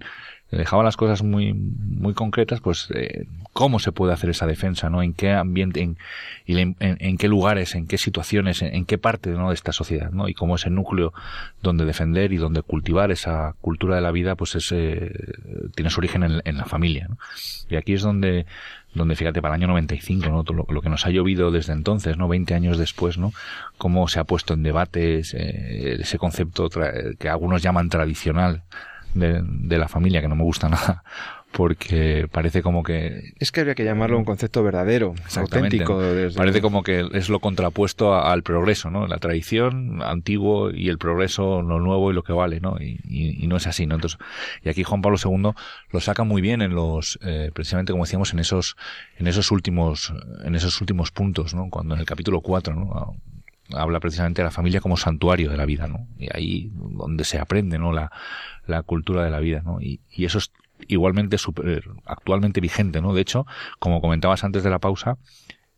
dejaba las cosas muy muy concretas pues eh, cómo se puede hacer esa defensa no en qué ambiente en, en, qué lugares en qué situaciones en, qué parte ¿no? de esta sociedad no y cómo ese núcleo donde defender y donde cultivar esa cultura de la vida pues es, tiene su origen en, la familia ¿no? y aquí es donde donde fíjate para el año 95 no lo, lo, que nos ha llovido desde entonces no 20 años después no cómo se ha puesto en debate ese, ese concepto que algunos llaman tradicional de, de la familia que no me gusta nada porque parece como que es que habría que llamarlo un concepto verdadero, auténtico. Parece como que es lo contrapuesto al progreso, ¿no? La tradición antiguo y el progreso lo nuevo y lo que vale, ¿no? Y, y, no es así, ¿no? Entonces, y aquí Juan Pablo II lo saca muy bien en los, eh, precisamente como decíamos en esos, en esos últimos, en esos últimos puntos, ¿no? Cuando en el capítulo 4, ¿no? Habla precisamente de la familia como santuario de la vida, ¿no? Y ahí donde se aprende, ¿no? La, la cultura de la vida, ¿no? Y, y eso es igualmente super, actualmente vigente, ¿no? De hecho, como comentabas antes de la pausa,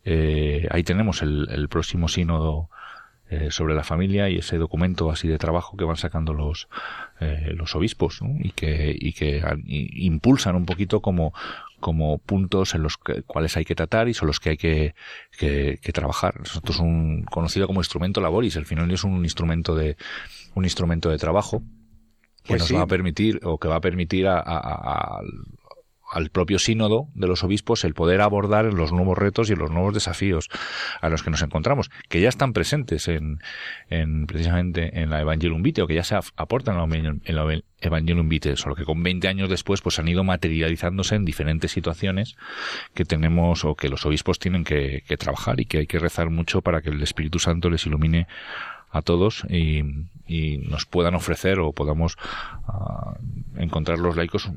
eh, ahí tenemos el, el próximo sínodo eh, sobre la familia y ese documento así de trabajo que van sacando los eh, los obispos ¿no? y que y que impulsan un poquito como como puntos en los cuales hay que tratar y son los que hay que, que, que trabajar. Esto es un conocido como instrumento laboris. El final es un instrumento de un instrumento de trabajo que pues nos va a permitir o que va a permitir a, a, al propio sínodo de los obispos el poder abordar los nuevos retos y los nuevos desafíos a los que nos encontramos, que ya están presentes en, en precisamente en la Evangelium Vitae o que ya se aportan en la Evangelium Vitae, solo que con 20 años después pues han ido materializándose en diferentes situaciones que tenemos o que los obispos tienen que, que trabajar y que hay que rezar mucho para que el Espíritu Santo les ilumine a todos y, y nos puedan ofrecer o podamos uh, encontrar los laicos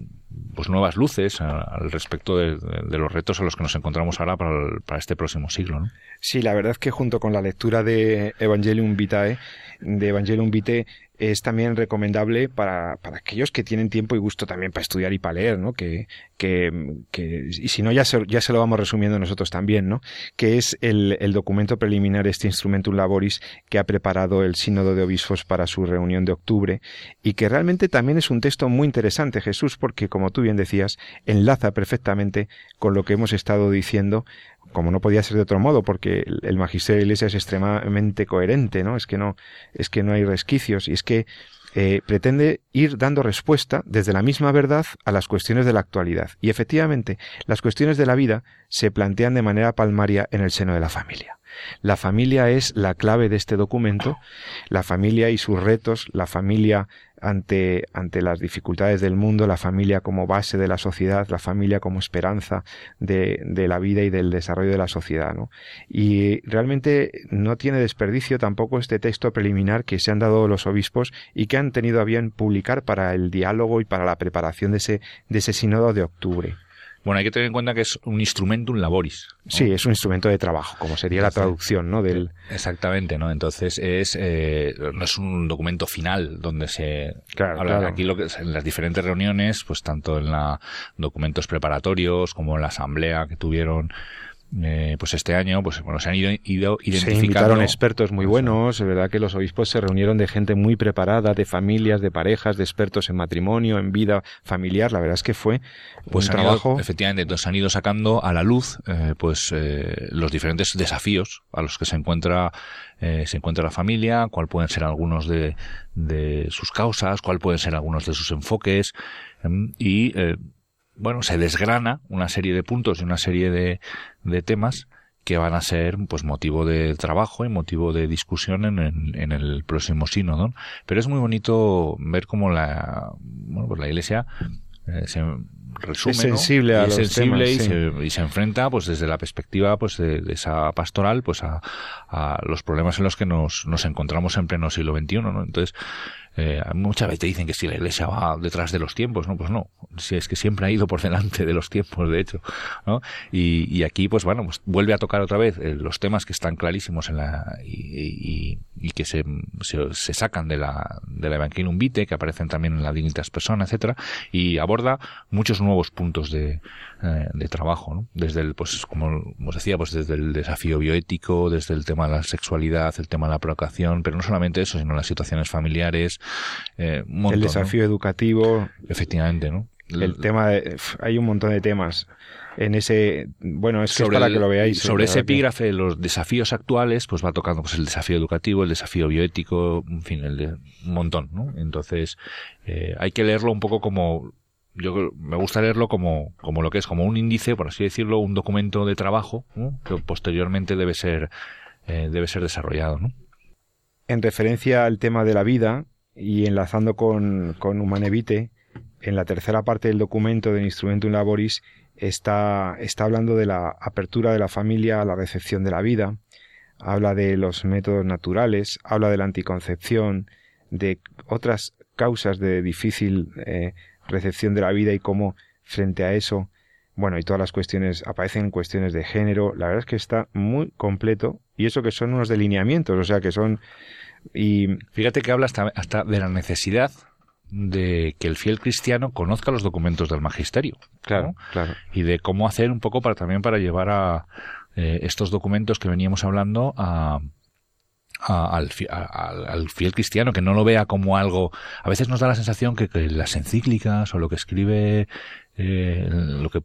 pues nuevas luces al respecto de, los retos a los que nos encontramos ahora para, para este próximo siglo. ¿no? Sí, la verdad es que junto con la lectura de Evangelium Vitae, de Evangelium Vitae, es también recomendable para, para aquellos que tienen tiempo y gusto también para estudiar y para leer, ¿no? Que, que, que y si no, ya se, ya se lo vamos resumiendo nosotros también, ¿no? Que es el, el documento preliminar, este Instrumentum Laboris que ha preparado el Sínodo de Obispos para su reunión de octubre y que realmente también es un texto muy interesante, Jesús, porque como tú bien decías, enlaza perfectamente con lo que hemos estado diciendo como no podía ser de otro modo, porque el magisterio de la Iglesia es extremadamente coherente, ¿no? Es que no, es que no hay resquicios y es que eh, pretende ir dando respuesta desde la misma verdad a las cuestiones de la actualidad. Y efectivamente, las cuestiones de la vida se plantean de manera palmaria en el seno de la familia. La familia es la clave de este documento, la familia y sus retos, la familia ante, ante las dificultades del mundo, la familia como base de la sociedad, la familia como esperanza de, de la vida y del desarrollo de la sociedad. ¿no? Y realmente no tiene desperdicio tampoco este texto preliminar que se han dado los obispos y que han tenido a bien publicar para el diálogo y para la preparación de ese, de ese sínodo de octubre. Bueno, hay que tener en cuenta que es un instrumentum laboris. Sí, es un instrumento de trabajo, como sería la traducción, ¿no? Del... Exactamente, ¿no? Entonces es eh, no es un documento final donde se claro, habla claro. aquí lo que en las diferentes reuniones, pues tanto en la documentos preparatorios como en la asamblea que tuvieron eh, pues este año, pues bueno, se han ido, ido identificando. Se invitaron expertos muy buenos, es verdad que los obispos se reunieron de gente muy preparada, de familias, de parejas, de expertos en matrimonio, en vida familiar, la verdad es que fue pues un trabajo. efectivamente, entonces han ido sacando a la luz, eh, pues eh, los diferentes desafíos a los que se encuentra se encuentra la familia, cuál pueden ser algunos de, de sus causas, cuál pueden ser algunos de sus enfoques em, y bueno, se desgrana una serie de puntos y una serie de, de temas que van a ser pues motivo de trabajo y motivo de discusión en, en, el próximo sínodo. Pero es muy bonito ver cómo la, bueno, pues la Iglesia eh, se resume, es sensible, a los sensible y, se, y, se, enfrenta pues desde la perspectiva pues de, esa pastoral pues a, a, los problemas en los que nos, nos encontramos en pleno siglo XXI. ¿no? Entonces eh, muchas veces te dicen que si la iglesia va detrás de los tiempos, ¿no? Pues no. Si es que siempre ha ido por delante de los tiempos, de hecho, ¿no? Y, y aquí, pues bueno, pues vuelve a tocar otra vez eh, los temas que están clarísimos en la, y, y, que se, se, se, sacan de la, de la Evangelium Vitae, que aparecen también en la Dignitas Persona, etcétera, y aborda muchos nuevos puntos de, eh, de trabajo, ¿no? Desde el, pues, como os decía, pues desde el desafío bioético, desde el tema de la sexualidad, el tema de la provocación, pero no solamente eso, sino las situaciones familiares, eh, el desafío educativo. Efectivamente, ¿no? El, tema de, hay un montón de temas en ese bueno es que es para que lo veáis sobre ese epígrafe los desafíos actuales pues va tocando pues el desafío educativo el desafío bioético en fin el de, un montón no entonces eh, hay que leerlo un poco como yo me gusta leerlo como, como lo que es, como un índice, por así decirlo, un documento de trabajo que posteriormente debe ser, eh, debe ser desarrollado. En referencia al tema de la vida, y enlazando con, con Humanevite, en la tercera parte del documento del Instrumentum Laboris está, está hablando de la apertura de la familia a la recepción de la vida, habla de los métodos naturales, habla de la anticoncepción, de otras causas de difícil eh, recepción de la vida y cómo frente a eso, bueno, y todas las cuestiones, aparecen cuestiones de género, la verdad es que está muy completo y eso que son unos delineamientos, o sea que son y fíjate que habla hasta, hasta de la necesidad de que el fiel cristiano conozca los documentos del magisterio. Claro, claro. Y de cómo hacer un poco para también para llevar a eh, estos documentos que veníamos hablando a, al, al, fiel cristiano, que no lo vea como algo. A veces nos da la sensación que las encíclicas o lo que escribe eh, lo que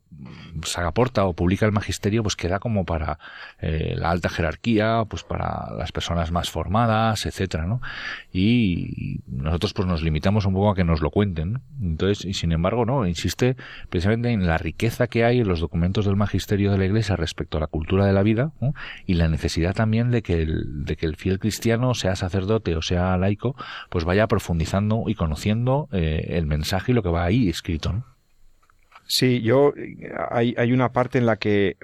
se aporta o publica el magisterio pues queda como para eh, la alta jerarquía pues para las personas más formadas etcétera no y nosotros pues nos limitamos un poco a que nos lo cuenten entonces y sin embargo no insiste precisamente en la riqueza que hay en los documentos del magisterio de la iglesia respecto a la cultura de la vida y la necesidad también de que el de que el fiel cristiano sea sacerdote o sea laico pues vaya profundizando y conociendo eh, el mensaje y lo que va ahí escrito ¿no? Sí, yo hay, hay, una parte en la que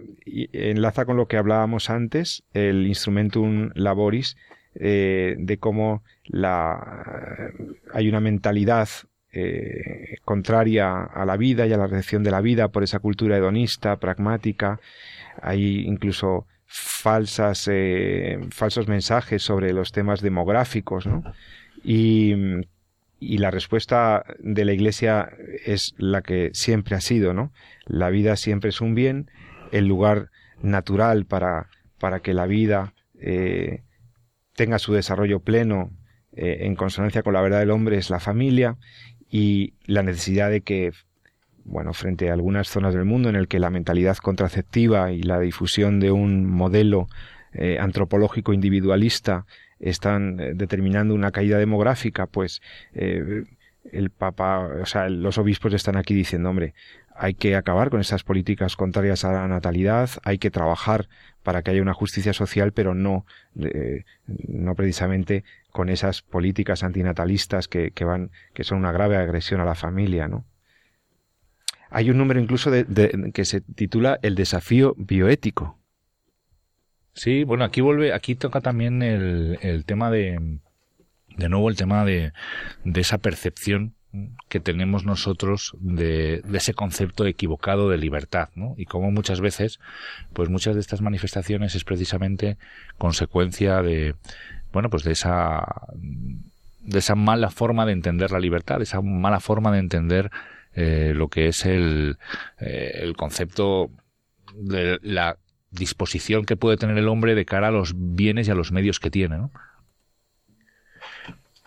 enlaza con lo que hablábamos antes, el instrumentum laboris, eh, de cómo la, hay una mentalidad eh, contraria a la vida y a la recepción de la vida por esa cultura hedonista, pragmática. Hay incluso falsas, eh, falsos mensajes sobre los temas demográficos, ¿no? Y y la respuesta de la Iglesia es la que siempre ha sido, ¿no? La vida siempre es un bien, el lugar natural para, para que la vida eh, tenga su desarrollo pleno eh, en consonancia con la verdad del hombre es la familia y la necesidad de que, bueno, frente a algunas zonas del mundo en el que la mentalidad contraceptiva y la difusión de un modelo eh, antropológico individualista están eh, determinando una caída demográfica, pues eh, el Papa, o sea, los obispos están aquí diciendo, hombre, hay que acabar con estas políticas contrarias a la natalidad, hay que trabajar para que haya una justicia social, pero no, eh, no precisamente con esas políticas antinatalistas que, que, van, que son una grave agresión a la familia, ¿no? Hay un número incluso de, que se titula El desafío bioético. Sí, bueno, aquí vuelve, aquí toca también el, el tema de, de nuevo el tema de, de esa percepción que tenemos nosotros de, de, ese concepto equivocado de libertad, ¿no? Y como muchas veces, pues muchas de estas manifestaciones es precisamente consecuencia de, bueno, pues de esa, de esa mala forma de entender la libertad, de esa mala forma de entender eh, lo que es el, eh, el concepto de la disposición que puede tener el hombre de cara a los bienes y a los medios que tiene. ¿no?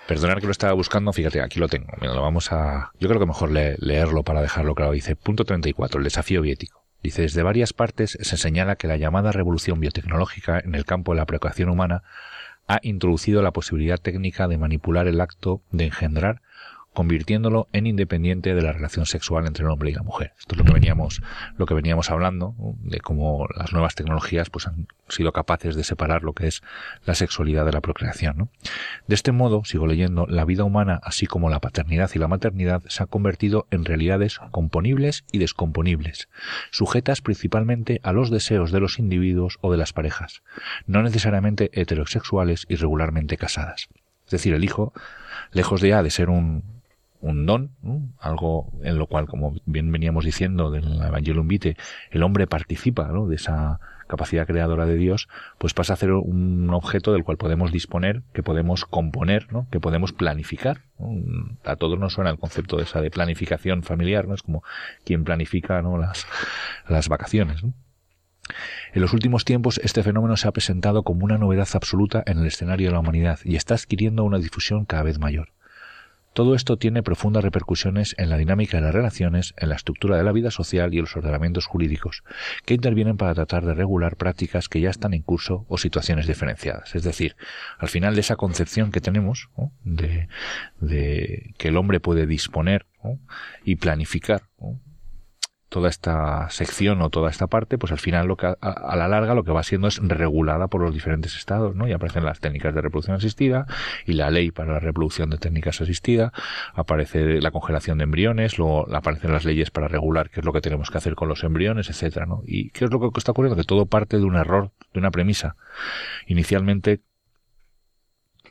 Perdonar que lo estaba buscando, fíjate, aquí lo tengo. lo vamos a. Yo creo que mejor leerlo para dejarlo claro. Dice, punto 34, el desafío biético. Dice, desde varias partes se señala que la llamada revolución biotecnológica en el campo de la procreación humana ha introducido la posibilidad técnica de manipular el acto de engendrar convirtiéndolo en independiente de la relación sexual entre el hombre y la mujer. Esto es lo que veníamos, lo que veníamos hablando, de cómo las nuevas tecnologías pues, han sido capaces de separar lo que es la sexualidad de la procreación. De este modo, sigo leyendo, la vida humana, así como la paternidad y la maternidad, se ha convertido en realidades componibles y descomponibles, sujetas principalmente a los deseos de los individuos o de las parejas, no necesariamente heterosexuales y regularmente casadas. Es decir, el hijo, lejos de ya de ser un, un don, algo en lo cual, como bien veníamos diciendo del Evangelium Vitae, el hombre participa ¿no? de esa capacidad creadora de Dios, pues pasa a ser un objeto del cual podemos disponer, que podemos componer, ¿no? que podemos planificar. A todos nos suena el concepto de esa de planificación familiar, ¿no? Es como quien planifica ¿no? las, las vacaciones. En los últimos tiempos este fenómeno se ha presentado como una novedad absoluta en el escenario de la humanidad y está adquiriendo una difusión cada vez mayor. Todo esto tiene profundas repercusiones en la dinámica de las relaciones, en la estructura de la vida social y en los ordenamientos jurídicos, que intervienen para tratar de regular prácticas que ya están en curso o situaciones diferenciadas. Es decir, al final de esa concepción que tenemos de, que el hombre puede disponer y planificar toda esta sección o toda esta parte, pues al final lo que a, la larga lo que va siendo es regulada por los diferentes estados, ¿no? Y aparecen las técnicas de reproducción asistida y la ley para la reproducción de técnicas asistidas, aparece la congelación de embriones, luego aparecen las leyes para regular qué es lo que tenemos que hacer con los embriones, etcétera, ¿no? Y qué es lo que está ocurriendo que todo parte de un error, de una premisa inicialmente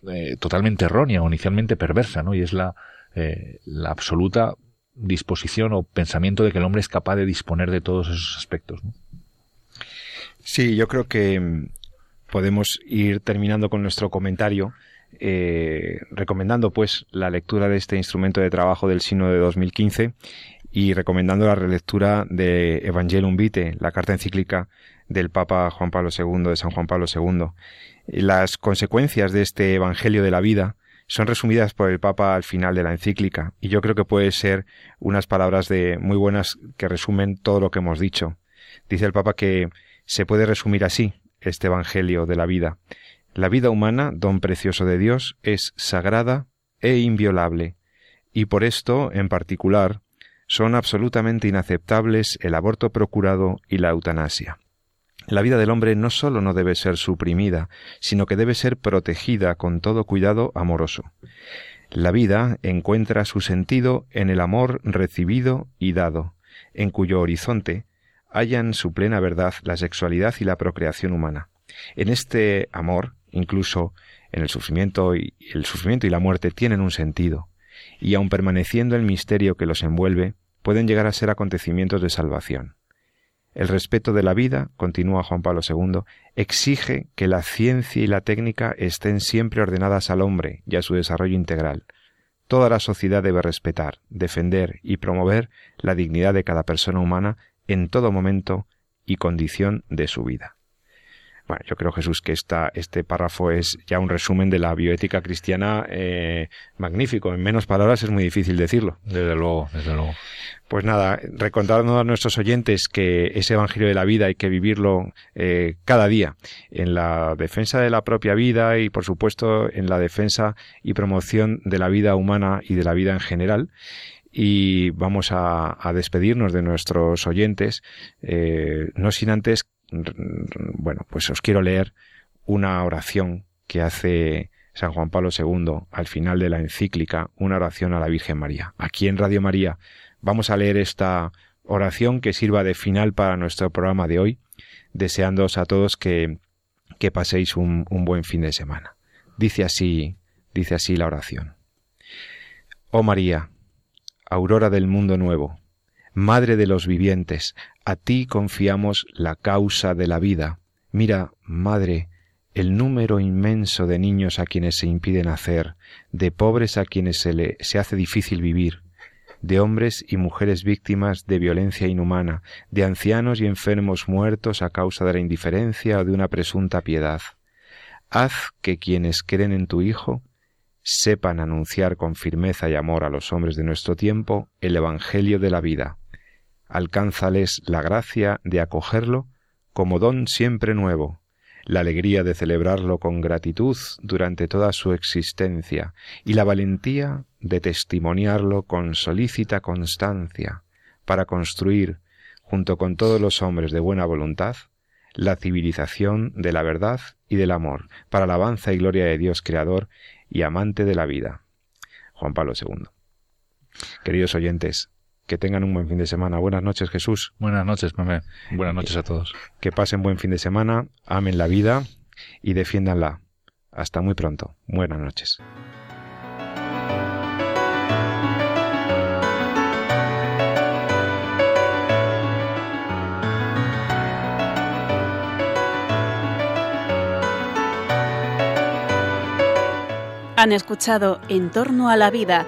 eh, totalmente errónea o inicialmente perversa, ¿no? Y es la eh, la absoluta disposición o pensamiento de que el hombre es capaz de disponer de todos esos aspectos. Sí, yo creo que mm, podemos ir terminando con nuestro comentario eh, recomendando pues la lectura de este instrumento de trabajo del Sino de 2015 y recomendando la relectura de Evangelium Vitae, la carta encíclica del Papa Juan Pablo II, de San Juan Pablo II. Las consecuencias de este Evangelio de la vida son resumidas por el Papa al final de la encíclica, y yo creo que puede ser unas palabras de muy buenas que resumen todo lo que hemos dicho. Dice el Papa que se puede resumir así este Evangelio de la vida. La vida humana, don precioso de Dios, es sagrada e inviolable, y por esto, en particular, son absolutamente inaceptables el aborto procurado y la eutanasia. La vida del hombre no sólo no debe ser suprimida, sino que debe ser protegida con todo cuidado amoroso. La vida encuentra su sentido en el amor recibido y dado, en cuyo horizonte hallan su plena verdad la sexualidad y la procreación humana. En este amor, incluso en el sufrimiento y el sufrimiento y la muerte tienen un sentido, y aun permaneciendo el misterio que los envuelve, pueden llegar a ser acontecimientos de salvación. El respeto de la vida, continúa Juan Pablo II, exige que la ciencia y la técnica estén siempre ordenadas al hombre y a su desarrollo integral. Toda la sociedad debe respetar, defender y promover la dignidad de cada persona humana en todo momento y condición de su vida. Bueno, yo creo, Jesús, que esta, este párrafo es ya un resumen de la bioética cristiana eh, magnífico. En menos palabras es muy difícil decirlo. Desde luego, desde luego. Pues nada, recordando a nuestros oyentes que ese Evangelio de la vida hay que vivirlo eh, cada día en la defensa de la propia vida y, por supuesto, en la defensa y promoción de la vida humana y de la vida en general y vamos a, despedirnos de nuestros oyentes, eh, no sin antes bueno, pues os quiero leer una oración que hace San Juan Pablo II al final de la encíclica, una oración a la Virgen María. Aquí en Radio María vamos a leer esta oración que sirva de final para nuestro programa de hoy, deseándoos a todos que, que paséis un, un buen fin de semana. Dice así, dice así la oración. Oh María, aurora del mundo nuevo, Madre de los vivientes, a ti confiamos la causa de la vida. Mira, Madre, el número inmenso de niños a quienes se impide nacer, de pobres a quienes se, le, se hace difícil vivir. de hombres y mujeres víctimas de violencia inhumana, de ancianos y enfermos muertos a causa de la indiferencia o de una presunta piedad. Haz que quienes creen en tu Hijo sepan anunciar con firmeza y amor a los hombres de nuestro tiempo el Evangelio de la vida. Alcánzales la gracia de acogerlo como don siempre nuevo, la alegría de celebrarlo con gratitud durante toda su existencia y la valentía de testimoniarlo con solícita constancia para construir, junto con todos los hombres de buena voluntad, la civilización de la verdad y del amor, para alabanza y gloria de Dios Creador y amante de la vida. Juan Pablo II. Queridos oyentes, que tengan un buen fin de semana. Buenas noches, Jesús. Buenas noches, Pepe. Buenas noches a todos. Que pasen buen fin de semana, amen la vida y defiéndanla. Hasta muy pronto. Buenas noches. Han escuchado En torno a la vida